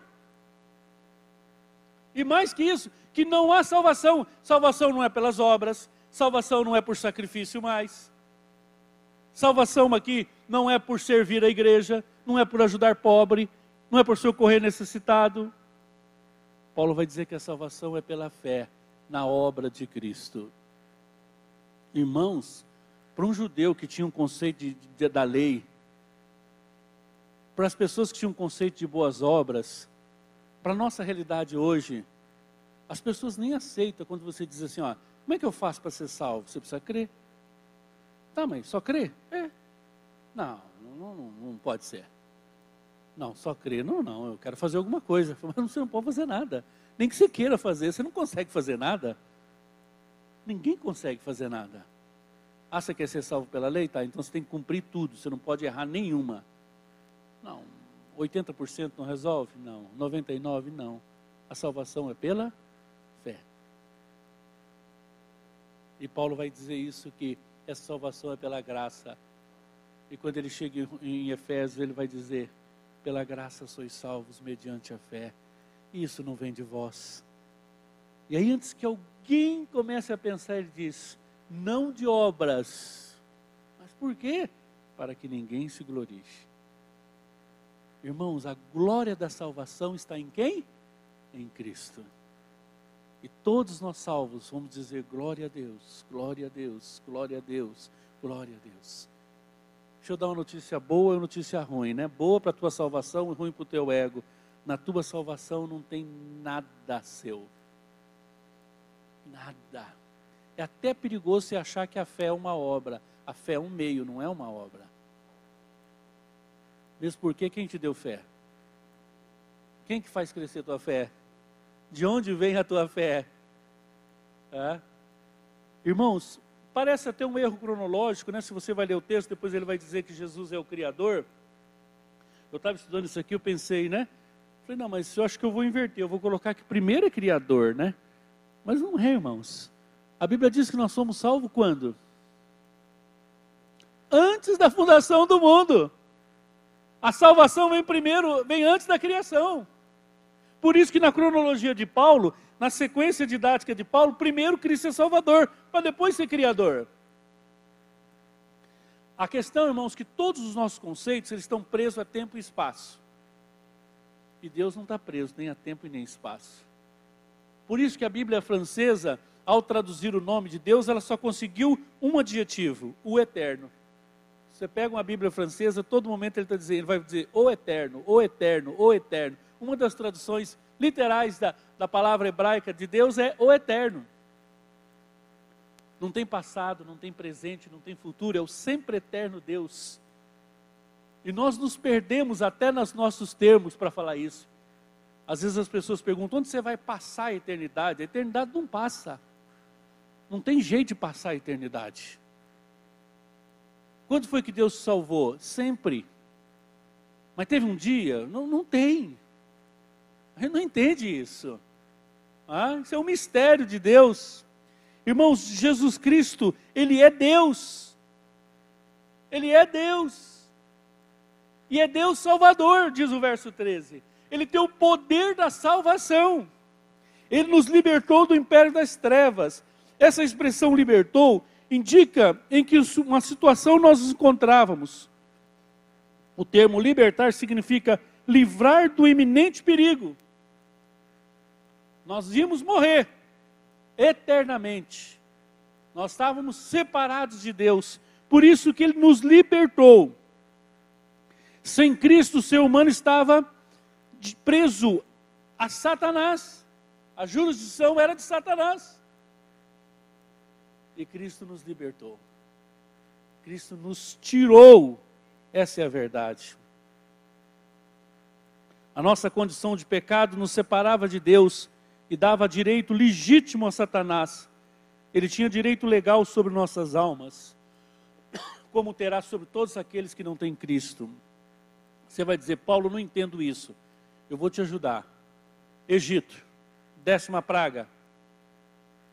E mais que isso, que não há salvação. Salvação não é pelas obras, salvação não é por sacrifício mais. Salvação aqui não é por servir a igreja, não é por ajudar pobre, não é por socorrer necessitado. Paulo vai dizer que a salvação é pela fé na obra de Cristo. Irmãos, para um judeu que tinha um conceito de, de, da lei, para as pessoas que tinham um conceito de boas obras, para a nossa realidade hoje, as pessoas nem aceitam quando você diz assim, ó, como é que eu faço para ser salvo? Você precisa crer. Tá, mas só crer? É. Não, não, não, não pode ser. Não, só crer, não, não, eu quero fazer alguma coisa. (laughs) Mas você não pode fazer nada. Nem que você queira fazer, você não consegue fazer nada. Ninguém consegue fazer nada. Ah, você quer ser salvo pela lei? Tá, então você tem que cumprir tudo, você não pode errar nenhuma. Não, 80% não resolve? Não. 99% não. A salvação é pela fé. E Paulo vai dizer isso que essa salvação é pela graça. E quando ele chega em Efésios, ele vai dizer: pela graça sois salvos mediante a fé. Isso não vem de vós. E aí, antes que alguém comece a pensar, ele diz: não de obras. Mas por quê? Para que ninguém se glorie. Irmãos, a glória da salvação está em quem? Em Cristo. E todos nós salvos vamos dizer glória a Deus, glória a Deus, glória a Deus, glória a Deus. Deixa eu dar uma notícia boa e uma notícia ruim, né? Boa para a tua salvação e ruim para o teu ego. Na tua salvação não tem nada seu. Nada. É até perigoso você achar que a fé é uma obra. A fé é um meio, não é uma obra. Mesmo porque quem te deu fé? Quem que faz crescer tua fé? De onde vem a tua fé? É? Irmãos, Parece até um erro cronológico, né? Se você vai ler o texto, depois ele vai dizer que Jesus é o Criador. Eu estava estudando isso aqui, eu pensei, né? Falei, não, mas eu acho que eu vou inverter, eu vou colocar que primeiro é Criador, né? Mas não é, irmãos. A Bíblia diz que nós somos salvos quando? Antes da fundação do mundo. A salvação vem primeiro, vem antes da criação. Por isso que na cronologia de Paulo, na sequência didática de Paulo, primeiro Cristo é Salvador, para depois ser Criador. A questão, irmãos, que todos os nossos conceitos eles estão presos a tempo e espaço. E Deus não está preso nem a tempo e nem espaço. Por isso que a Bíblia francesa, ao traduzir o nome de Deus, ela só conseguiu um adjetivo, o eterno. Você pega uma Bíblia francesa, todo momento ele está dizendo, ele vai dizer o eterno, o eterno, o eterno. Uma das traduções literais da, da palavra hebraica de Deus é o eterno. Não tem passado, não tem presente, não tem futuro, é o sempre eterno Deus. E nós nos perdemos até nos nossos termos para falar isso. Às vezes as pessoas perguntam: onde você vai passar a eternidade? A eternidade não passa. Não tem jeito de passar a eternidade. Quando foi que Deus salvou? Sempre. Mas teve um dia? Não, não tem. A gente não entende isso. Ah, isso é um mistério de Deus. Irmãos, Jesus Cristo, Ele é Deus. Ele é Deus. E é Deus Salvador, diz o verso 13. Ele tem o poder da salvação. Ele nos libertou do império das trevas. Essa expressão libertou indica em que uma situação nós nos encontrávamos. O termo libertar significa livrar do iminente perigo. Nós íamos morrer eternamente. Nós estávamos separados de Deus. Por isso que ele nos libertou. Sem Cristo, o ser humano estava preso a Satanás. A jurisdição era de Satanás. E Cristo nos libertou. Cristo nos tirou. Essa é a verdade. A nossa condição de pecado nos separava de Deus e dava direito legítimo a Satanás. Ele tinha direito legal sobre nossas almas, como terá sobre todos aqueles que não têm Cristo. Você vai dizer, Paulo, não entendo isso. Eu vou te ajudar. Egito, décima praga.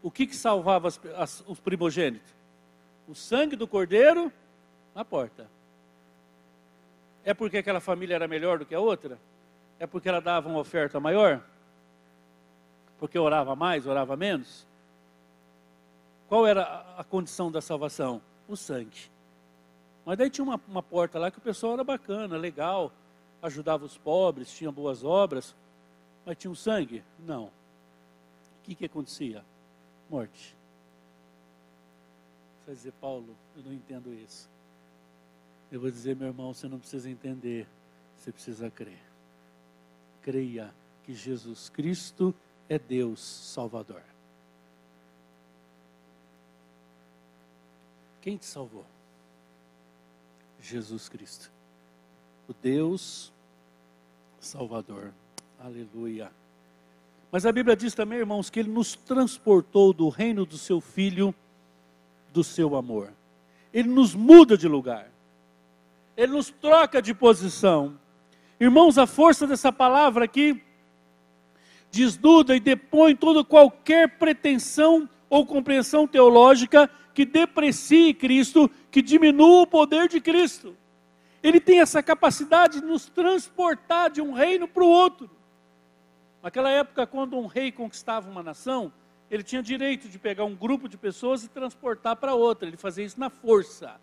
O que, que salvava as, as, os primogênitos? O sangue do cordeiro na porta. É porque aquela família era melhor do que a outra? É porque ela dava uma oferta maior? Porque orava mais, orava menos? Qual era a, condição da salvação? O sangue. Mas daí tinha uma, uma porta lá que o pessoal era bacana, legal, ajudava os pobres, tinha boas obras, mas tinha o sangue? Não. O que, que acontecia? Morte. Você vai dizer, Paulo, eu não entendo isso. Eu vou dizer, meu irmão, você não precisa entender, você precisa crer. Creia que Jesus Cristo é Deus Salvador. Quem te salvou? Jesus Cristo. O Deus Salvador. Aleluia. Mas a Bíblia diz também, irmãos, que Ele nos transportou do reino do Seu Filho, do Seu amor. Ele nos muda de lugar. Ele nos troca de posição. Irmãos, a força dessa palavra aqui desnuda e depõe toda qualquer pretensão ou compreensão teológica que deprecie Cristo, que diminua o poder de Cristo. Ele tem essa capacidade de nos transportar de um reino para o outro. Naquela época, quando um rei conquistava uma nação, ele tinha direito de pegar um grupo de pessoas e transportar para outra. Ele fazia isso na força.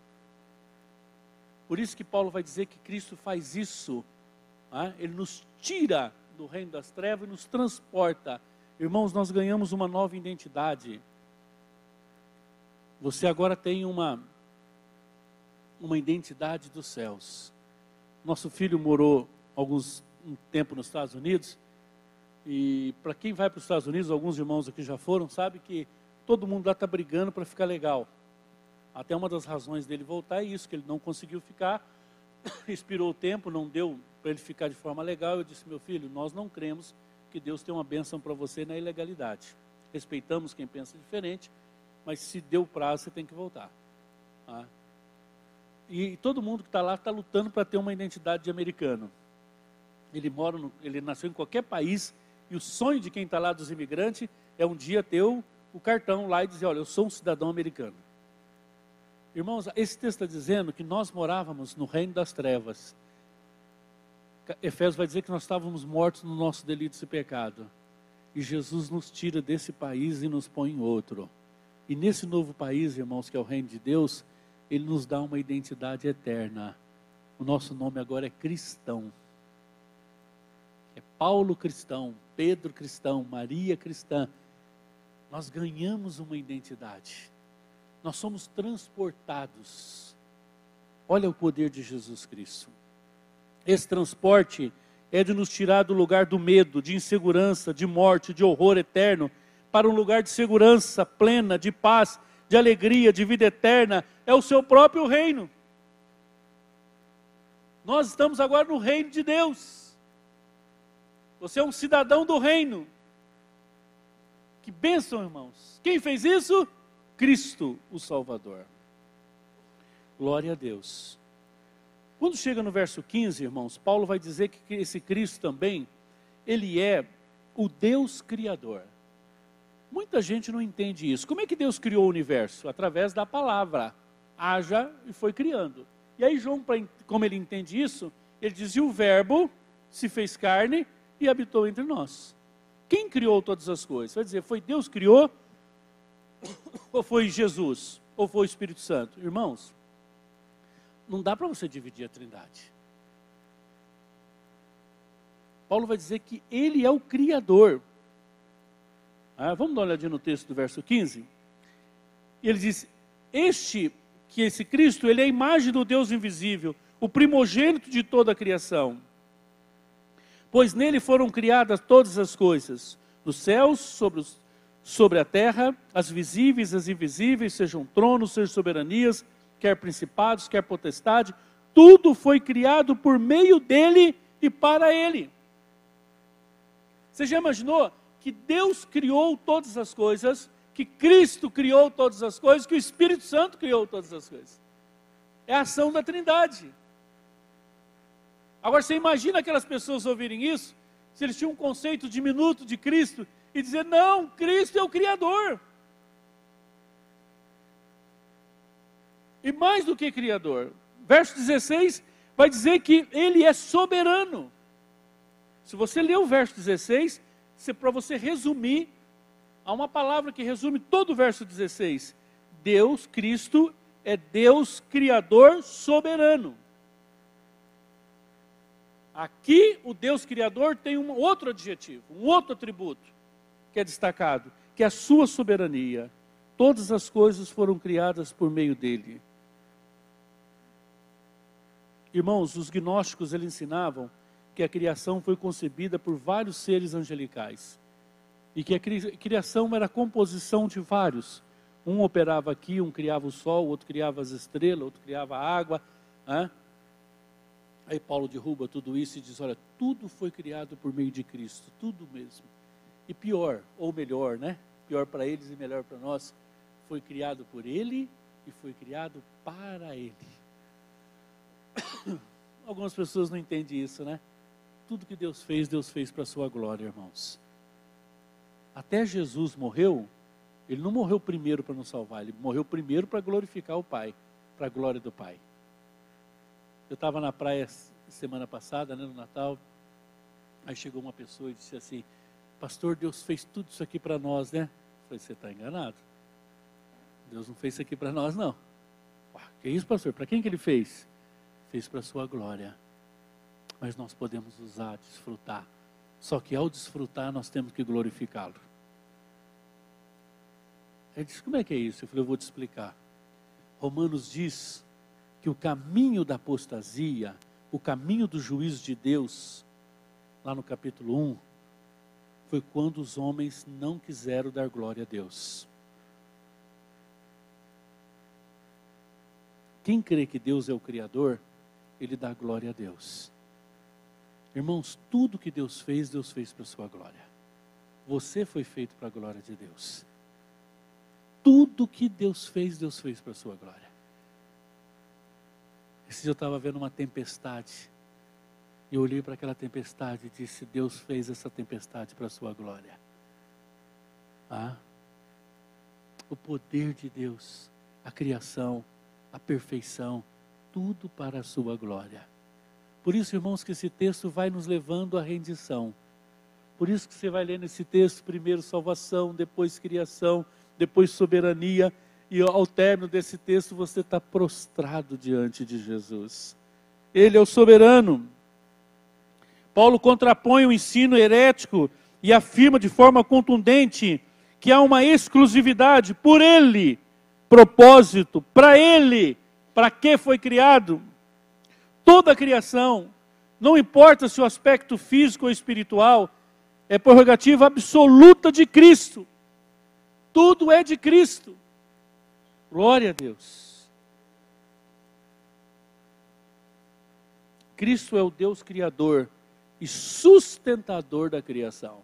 Por isso que Paulo vai dizer que Cristo faz isso. Né? Ele nos tira do reino das trevas e nos transporta. Irmãos, nós ganhamos uma nova identidade. Você agora tem uma uma identidade dos céus. Nosso filho morou alguns um tempo nos Estados Unidos e para quem vai para os Estados Unidos, alguns irmãos aqui já foram, sabe que todo mundo lá está brigando para ficar legal. Até uma das razões dele voltar é isso, que ele não conseguiu ficar, (coughs) expirou o tempo, não deu para ele ficar de forma legal. Eu disse, meu filho, nós não cremos que Deus tem uma bênção para você na ilegalidade. Respeitamos quem pensa diferente, mas se deu prazo, você tem que voltar. Tá? E todo mundo que está lá está lutando para ter uma identidade de americano. Ele mora, no, ele nasceu em qualquer país e o sonho de quem está lá dos imigrantes é um dia ter o, o cartão lá e dizer, olha, eu sou um cidadão americano. Irmãos, esse texto está dizendo que nós morávamos no reino das trevas. Efésios vai dizer que nós estávamos mortos no nosso delito e pecado. E Jesus nos tira desse país e nos põe em outro. E nesse novo país, irmãos, que é o reino de Deus, ele nos dá uma identidade eterna. O nosso nome agora é cristão. É Paulo cristão, Pedro cristão, Maria cristã. Nós ganhamos uma identidade. Nós somos transportados. Olha o poder de Jesus Cristo. Esse transporte é de nos tirar do lugar do medo, de insegurança, de morte, de horror eterno, para um lugar de segurança plena, de paz, de alegria, de vida eterna, é o seu próprio reino. Nós estamos agora no reino de Deus. Você é um cidadão do reino. Que bênção, irmãos. Quem fez isso? Cristo o Salvador. Glória a Deus. Quando chega no verso 15, irmãos, Paulo vai dizer que esse Cristo também, ele é o Deus Criador. Muita gente não entende isso. Como é que Deus criou o universo? Através da palavra. Haja e foi criando. E aí, João, como ele entende isso, ele diz: e o Verbo se fez carne e habitou entre nós. Quem criou todas as coisas? Vai dizer, foi Deus que criou? Ou foi Jesus? Ou foi o Espírito Santo? Irmãos, não dá para você dividir a trindade. Paulo vai dizer que ele é o Criador. Ah, vamos dar uma olhadinha no texto do verso 15. Ele diz: Este, que esse Cristo, ele é a imagem do Deus invisível, o primogênito de toda a criação. Pois nele foram criadas todas as coisas, nos céus, sobre, os, sobre a terra, as visíveis, as invisíveis, sejam tronos, sejam soberanias, quer principados, quer potestade, tudo foi criado por meio dele e para ele. Você já imaginou que Deus criou todas as coisas, que Cristo criou todas as coisas, que o Espírito Santo criou todas as coisas? É a ação da Trindade. Agora você imagina aquelas pessoas ouvirem isso, se eles tinham um conceito diminuto de Cristo e dizer: não, Cristo é o Criador. E mais do que Criador, verso 16 vai dizer que Ele é soberano. Se você ler o verso 16, para você resumir, há uma palavra que resume todo o verso 16. Deus, Cristo, é Deus Criador soberano. Aqui, o Deus Criador tem um outro adjetivo, um outro atributo que é destacado, que é a sua soberania. Todas as coisas foram criadas por meio dele. Irmãos, os gnósticos eles ensinavam que a criação foi concebida por vários seres angelicais. E que a criação era a composição de vários. Um operava aqui, um criava o sol, outro criava as estrelas, outro criava a água. Né? Aí Paulo derruba tudo isso e diz: olha, tudo foi criado por meio de Cristo, tudo mesmo. E pior, ou melhor, né? Pior para eles e melhor para nós, foi criado por Ele e foi criado para Ele. (coughs) Algumas pessoas não entendem isso, né? Tudo que Deus fez, Deus fez para a sua glória, irmãos. Até Jesus morreu, ele não morreu primeiro para nos salvar, ele morreu primeiro para glorificar o Pai, para a glória do Pai. Eu estava na praia semana passada, né, no Natal, aí chegou uma pessoa e disse assim: Pastor, Deus fez tudo isso aqui para nós, né? Eu falei: Você está enganado. Deus não fez isso aqui para nós, não. Ué, que isso, pastor? Para quem que ele fez? Fez para a sua glória mas nós podemos usar, desfrutar. Só que ao desfrutar, nós temos que glorificá-lo. Ele disse: Como é que é isso? Eu falei: Eu vou te explicar. Romanos diz que o caminho da apostasia, o caminho do juízo de Deus, lá no capítulo 1, foi quando os homens não quiseram dar glória a Deus. Quem crê que Deus é o Criador, ele dá glória a Deus. Irmãos, tudo que Deus fez, Deus fez para a sua glória. Você foi feito para a glória de Deus. Tudo que Deus fez, Deus fez para a sua glória. Esse dia eu estava vendo uma tempestade. Eu olhei para aquela tempestade e disse: Deus fez essa tempestade para a sua glória. Ah, o poder de Deus, a criação, a perfeição, tudo para a sua glória. Por isso, irmãos, que esse texto vai nos levando à rendição. Por isso que você vai ler nesse texto primeiro salvação, depois criação, depois soberania, e ao término desse texto você está prostrado diante de Jesus. Ele é o soberano. Paulo contrapõe o ensino herético e afirma de forma contundente que há uma exclusividade por ele, propósito, para ele, para que foi criado toda a criação, não importa se o aspecto físico ou espiritual, é prerrogativa absoluta de Cristo. Tudo é de Cristo. Glória a Deus. Cristo é o Deus criador e sustentador da criação.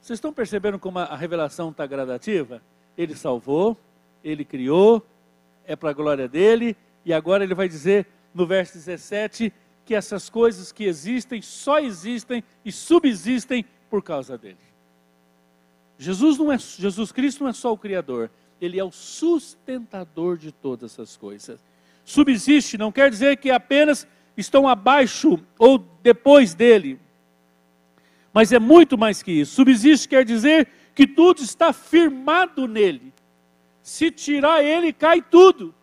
Vocês estão percebendo como a revelação está gradativa? Ele salvou, ele criou, é para a glória dele, e agora ele vai dizer no verso 17 que essas coisas que existem só existem e subsistem por causa dele. Jesus não é Jesus Cristo não é só o criador, ele é o sustentador de todas essas coisas. Subsiste não quer dizer que apenas estão abaixo ou depois dele. Mas é muito mais que isso. Subsiste quer dizer que tudo está firmado nele. Se tirar ele, cai tudo.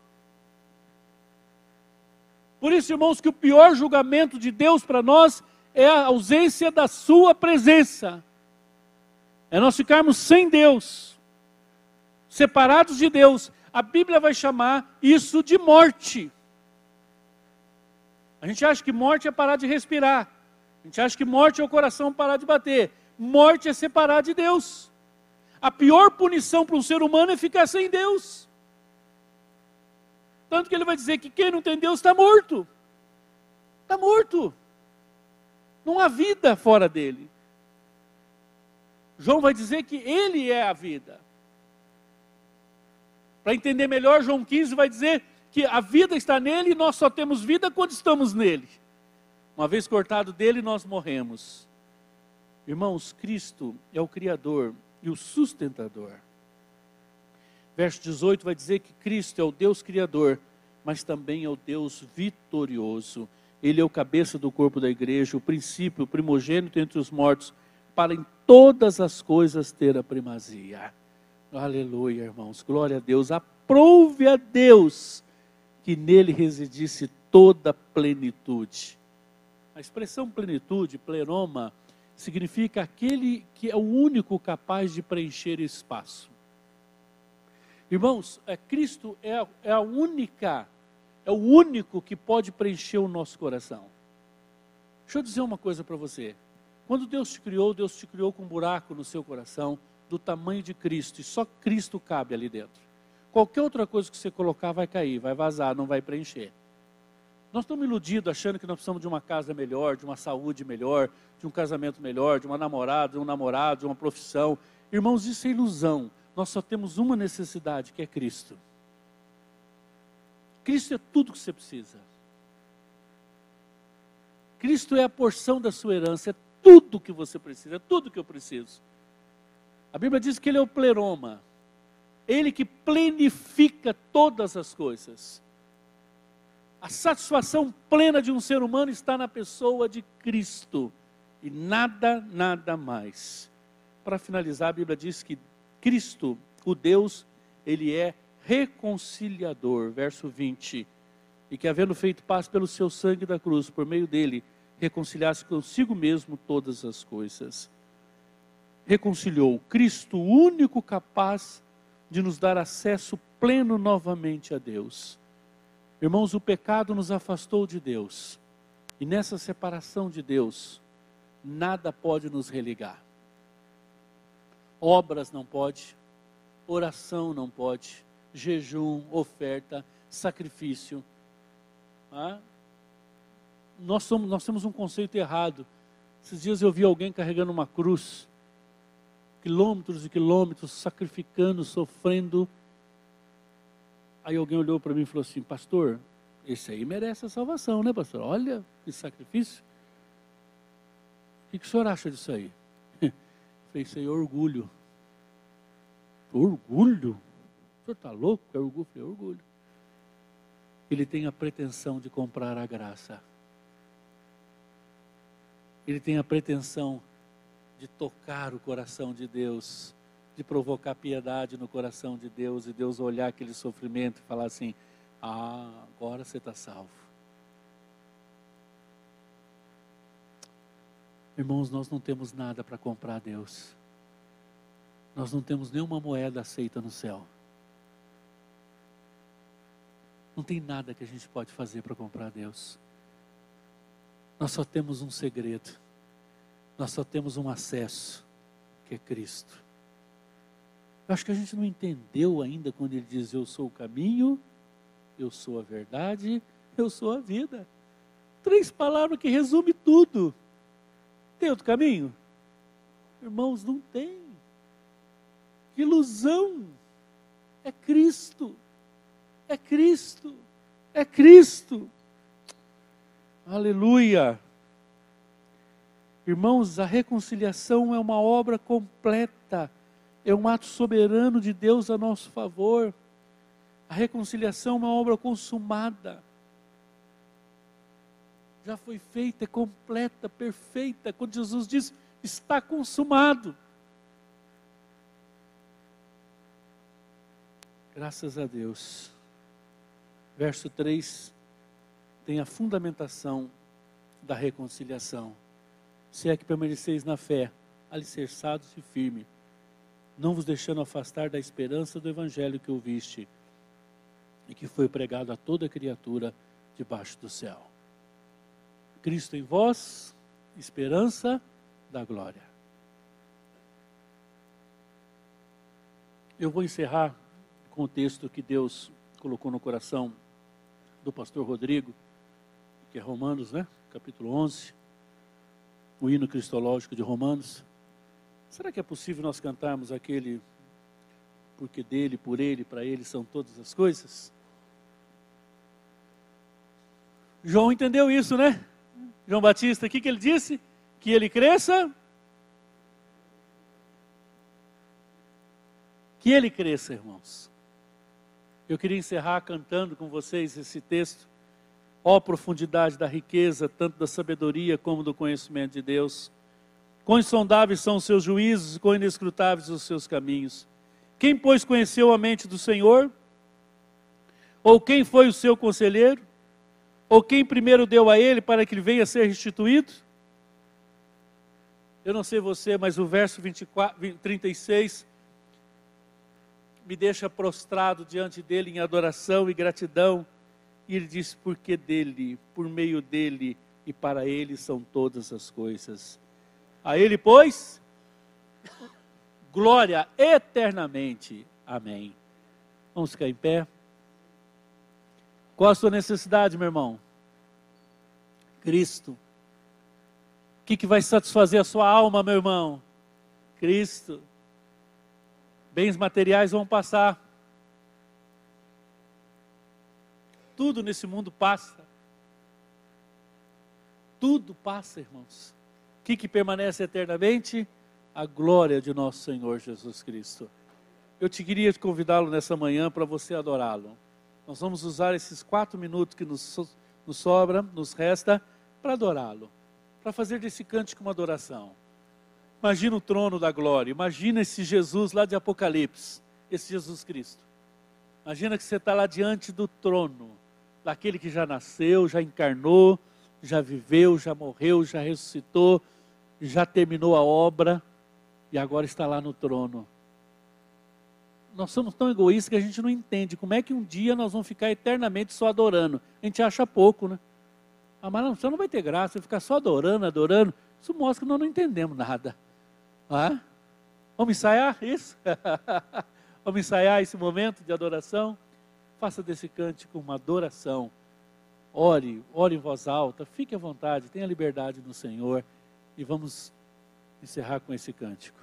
Por isso, irmãos, que o pior julgamento de Deus para nós é a ausência da sua presença. É nós ficarmos sem Deus, separados de Deus. A Bíblia vai chamar isso de morte. A gente acha que morte é parar de respirar. A gente acha que morte é o coração parar de bater. Morte é separar de Deus. A pior punição para um ser humano é ficar sem Deus. Tanto que ele vai dizer que quem não tem Deus está morto. Está morto. Não há vida fora dele. João vai dizer que ele é a vida. Para entender melhor, João 15 vai dizer que a vida está nele e nós só temos vida quando estamos nele. Uma vez cortado dele, nós morremos. Irmãos, Cristo é o Criador e o sustentador. Verso 18 vai dizer que Cristo é o Deus Criador, mas também é o Deus vitorioso. Ele é o cabeça do corpo da igreja, o princípio, o primogênito entre os mortos, para em todas as coisas ter a primazia. Aleluia, irmãos. Glória a Deus. Aprove a Deus que nele residisse toda a plenitude. A expressão plenitude, pleroma, significa aquele que é o único capaz de preencher espaço. Irmãos, é, Cristo é, é a única, é o único que pode preencher o nosso coração. Deixa eu dizer uma coisa para você. Quando Deus te criou, Deus te criou com um buraco no seu coração do tamanho de Cristo, e só Cristo cabe ali dentro. Qualquer outra coisa que você colocar vai cair, vai vazar, não vai preencher. Nós estamos iludidos achando que nós precisamos de uma casa melhor, de uma saúde melhor, de um casamento melhor, de uma namorada, de um namorado, de uma profissão. Irmãos, isso é ilusão. Nós só temos uma necessidade, que é Cristo. Cristo é tudo que você precisa. Cristo é a porção da sua herança, é tudo que você precisa, é tudo que eu preciso. A Bíblia diz que Ele é o pleroma, ele que plenifica todas as coisas. A satisfação plena de um ser humano está na pessoa de Cristo e nada, nada mais. Para finalizar, a Bíblia diz que Cristo, o Deus, ele é reconciliador, verso 20, e que havendo feito paz pelo seu sangue da cruz, por meio dele, reconciliasse consigo mesmo todas as coisas. Reconciliou Cristo, único capaz de nos dar acesso pleno novamente a Deus. Irmãos, o pecado nos afastou de Deus. E nessa separação de Deus, nada pode nos religar. Obras não pode, oração não pode, jejum, oferta, sacrifício. Ah? Nós, somos, nós temos um conceito errado. Esses dias eu vi alguém carregando uma cruz quilômetros e quilômetros, sacrificando, sofrendo. Aí alguém olhou para mim e falou assim: Pastor, esse aí merece a salvação, né, pastor? Olha que sacrifício. O que, que o senhor acha disso aí? (laughs) falei, isso aí é orgulho. Orgulho? O senhor está louco? É orgulho? Falei, orgulho. Ele tem a pretensão de comprar a graça. Ele tem a pretensão de tocar o coração de Deus, de provocar piedade no coração de Deus e Deus olhar aquele sofrimento e falar assim: Ah, agora você está salvo. Irmãos, nós não temos nada para comprar Deus. Nós não temos nenhuma moeda aceita no céu. Não tem nada que a gente pode fazer para comprar Deus. Nós só temos um segredo nós só temos um acesso, que é Cristo. Eu acho que a gente não entendeu ainda quando ele diz: Eu sou o caminho, eu sou a verdade, eu sou a vida. Três palavras que resume tudo. Tem outro caminho? Irmãos, não tem. Que ilusão! É Cristo. É Cristo. É Cristo. Aleluia. Irmãos, a reconciliação é uma obra completa, é um ato soberano de Deus a nosso favor. A reconciliação é uma obra consumada. Já foi feita, é completa, perfeita. Quando Jesus diz, está consumado. Graças a Deus. Verso 3 tem a fundamentação da reconciliação. Se é que permaneceis na fé, alicerçados e firmes, não vos deixando afastar da esperança do evangelho que ouviste e que foi pregado a toda criatura debaixo do céu. Cristo em vós, esperança da glória. Eu vou encerrar com o texto que Deus colocou no coração do pastor Rodrigo, que é Romanos, né? Capítulo 11, o hino cristológico de Romanos. Será que é possível nós cantarmos aquele porque dele, por ele, para ele são todas as coisas? João entendeu isso, né? João Batista, o que, que ele disse? Que ele cresça. Que ele cresça, irmãos. Eu queria encerrar cantando com vocês esse texto. Ó profundidade da riqueza, tanto da sabedoria como do conhecimento de Deus. Quão insondáveis são os seus juízos e quão inescrutáveis os seus caminhos. Quem, pois, conheceu a mente do Senhor? Ou quem foi o seu conselheiro? Ou quem primeiro deu a ele para que ele venha a ser restituído? Eu não sei você, mas o verso 24, 36 me deixa prostrado diante dele em adoração e gratidão. E ele diz: porque dele, por meio dele e para ele são todas as coisas. A ele, pois, glória eternamente. Amém. Vamos ficar em pé. Qual a sua necessidade, meu irmão? Cristo. O que, que vai satisfazer a sua alma, meu irmão? Cristo. Bens materiais vão passar. Tudo nesse mundo passa. Tudo passa, irmãos. O que, que permanece eternamente? A glória de nosso Senhor Jesus Cristo. Eu te queria convidá-lo nessa manhã para você adorá-lo. Nós vamos usar esses quatro minutos que nos, nos sobra, nos resta, para adorá-lo, para fazer desse cântico uma adoração. Imagina o trono da glória, imagina esse Jesus lá de Apocalipse, esse Jesus Cristo. Imagina que você está lá diante do trono, daquele que já nasceu, já encarnou, já viveu, já morreu, já ressuscitou, já terminou a obra e agora está lá no trono. Nós somos tão egoístas que a gente não entende como é que um dia nós vamos ficar eternamente só adorando. A gente acha pouco, né? Ah, mas não, você não vai ter graça, ficar só adorando, adorando. Isso mostra que nós não entendemos nada. Ah? Vamos ensaiar isso? (laughs) Vamos ensaiar esse momento de adoração? Faça desse cântico uma adoração. Ore, ore em voz alta, fique à vontade, tenha liberdade no Senhor. E vamos encerrar com esse cântico.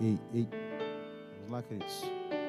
Ei, ei. Vamos lá, queridos.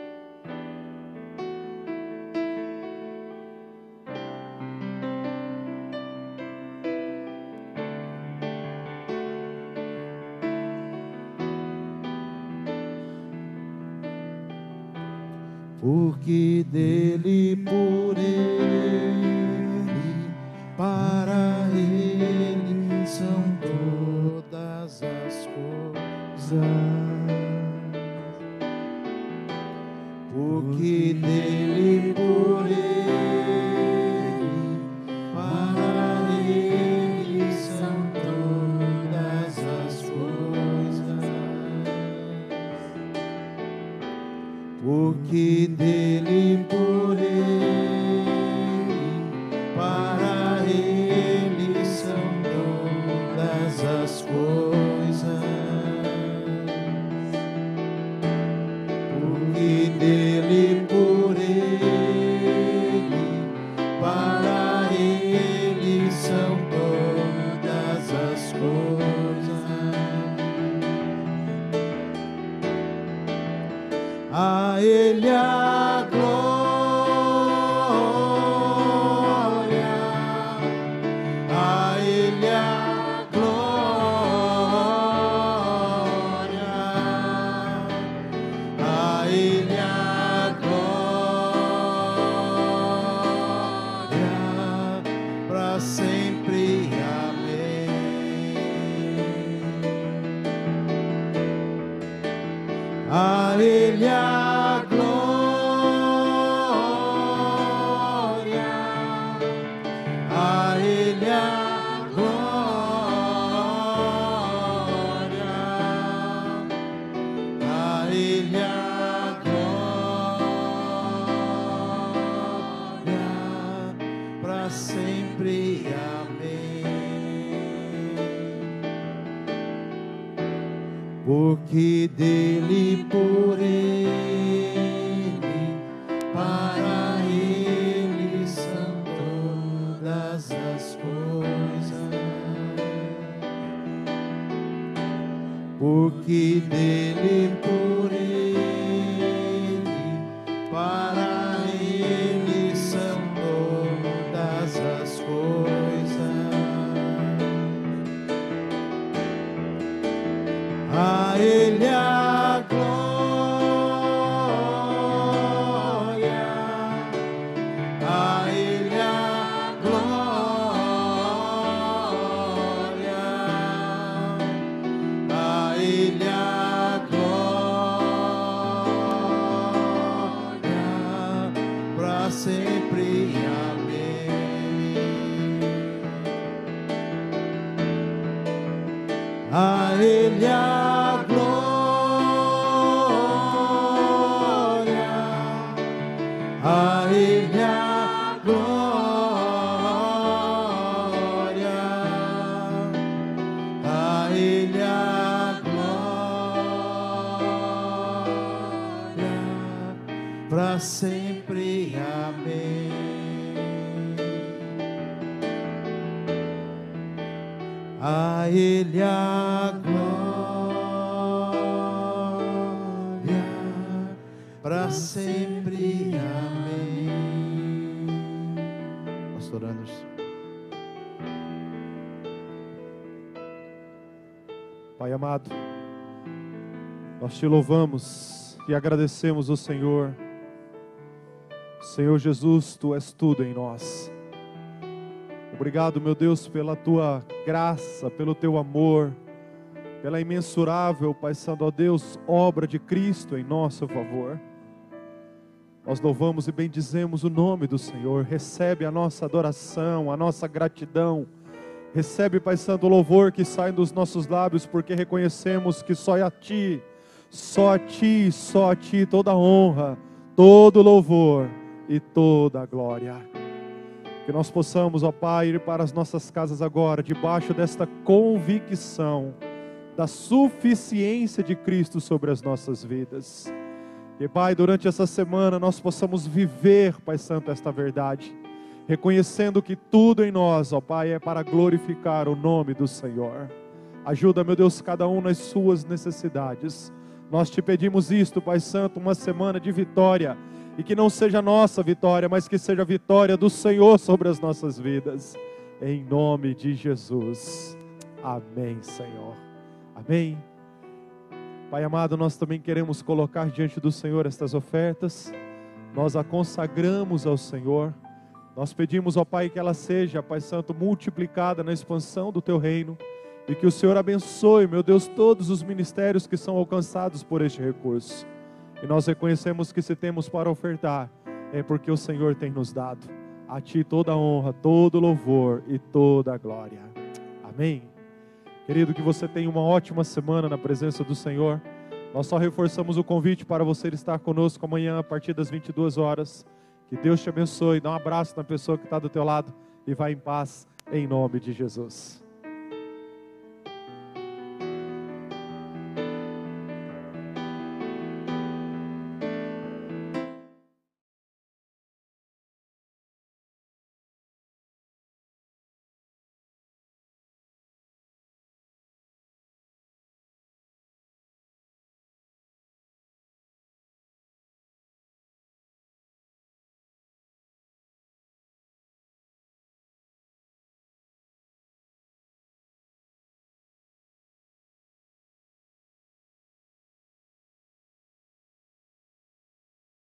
Porque dele, por ele, para ele são todas as coisas. Porque dele, nós te louvamos e agradecemos o Senhor. Senhor Jesus, tu és tudo em nós. Obrigado, meu Deus, pela tua graça, pelo teu amor, pela imensurável, Pai Santo, ó Deus, obra de Cristo em nosso favor. Nós louvamos e bendizemos o nome do Senhor. Recebe a nossa adoração, a nossa gratidão. Recebe, Pai Santo, o louvor que sai dos nossos lábios, porque reconhecemos que só é a Ti, só a Ti, só a Ti toda honra, todo louvor e toda a glória. Que nós possamos, ó Pai, ir para as nossas casas agora, debaixo desta convicção da suficiência de Cristo sobre as nossas vidas. E Pai, durante essa semana nós possamos viver, Pai Santo, esta verdade, reconhecendo que tudo em nós, ó Pai, é para glorificar o nome do Senhor. Ajuda, meu Deus, cada um nas suas necessidades. Nós te pedimos isto, Pai Santo, uma semana de vitória, e que não seja nossa vitória, mas que seja a vitória do Senhor sobre as nossas vidas. Em nome de Jesus. Amém, Senhor. Amém. Pai amado, nós também queremos colocar diante do Senhor estas ofertas. Nós a consagramos ao Senhor. Nós pedimos ao Pai que ela seja, Pai Santo, multiplicada na expansão do teu reino e que o Senhor abençoe, meu Deus, todos os ministérios que são alcançados por este recurso. E nós reconhecemos que se temos para ofertar, é porque o Senhor tem nos dado. A Ti toda a honra, todo louvor e toda a glória. Amém. Querido, que você tenha uma ótima semana na presença do Senhor. Nós só reforçamos o convite para você estar conosco amanhã a partir das 22 horas. Que Deus te abençoe. Dá um abraço na pessoa que está do teu lado e vá em paz em nome de Jesus.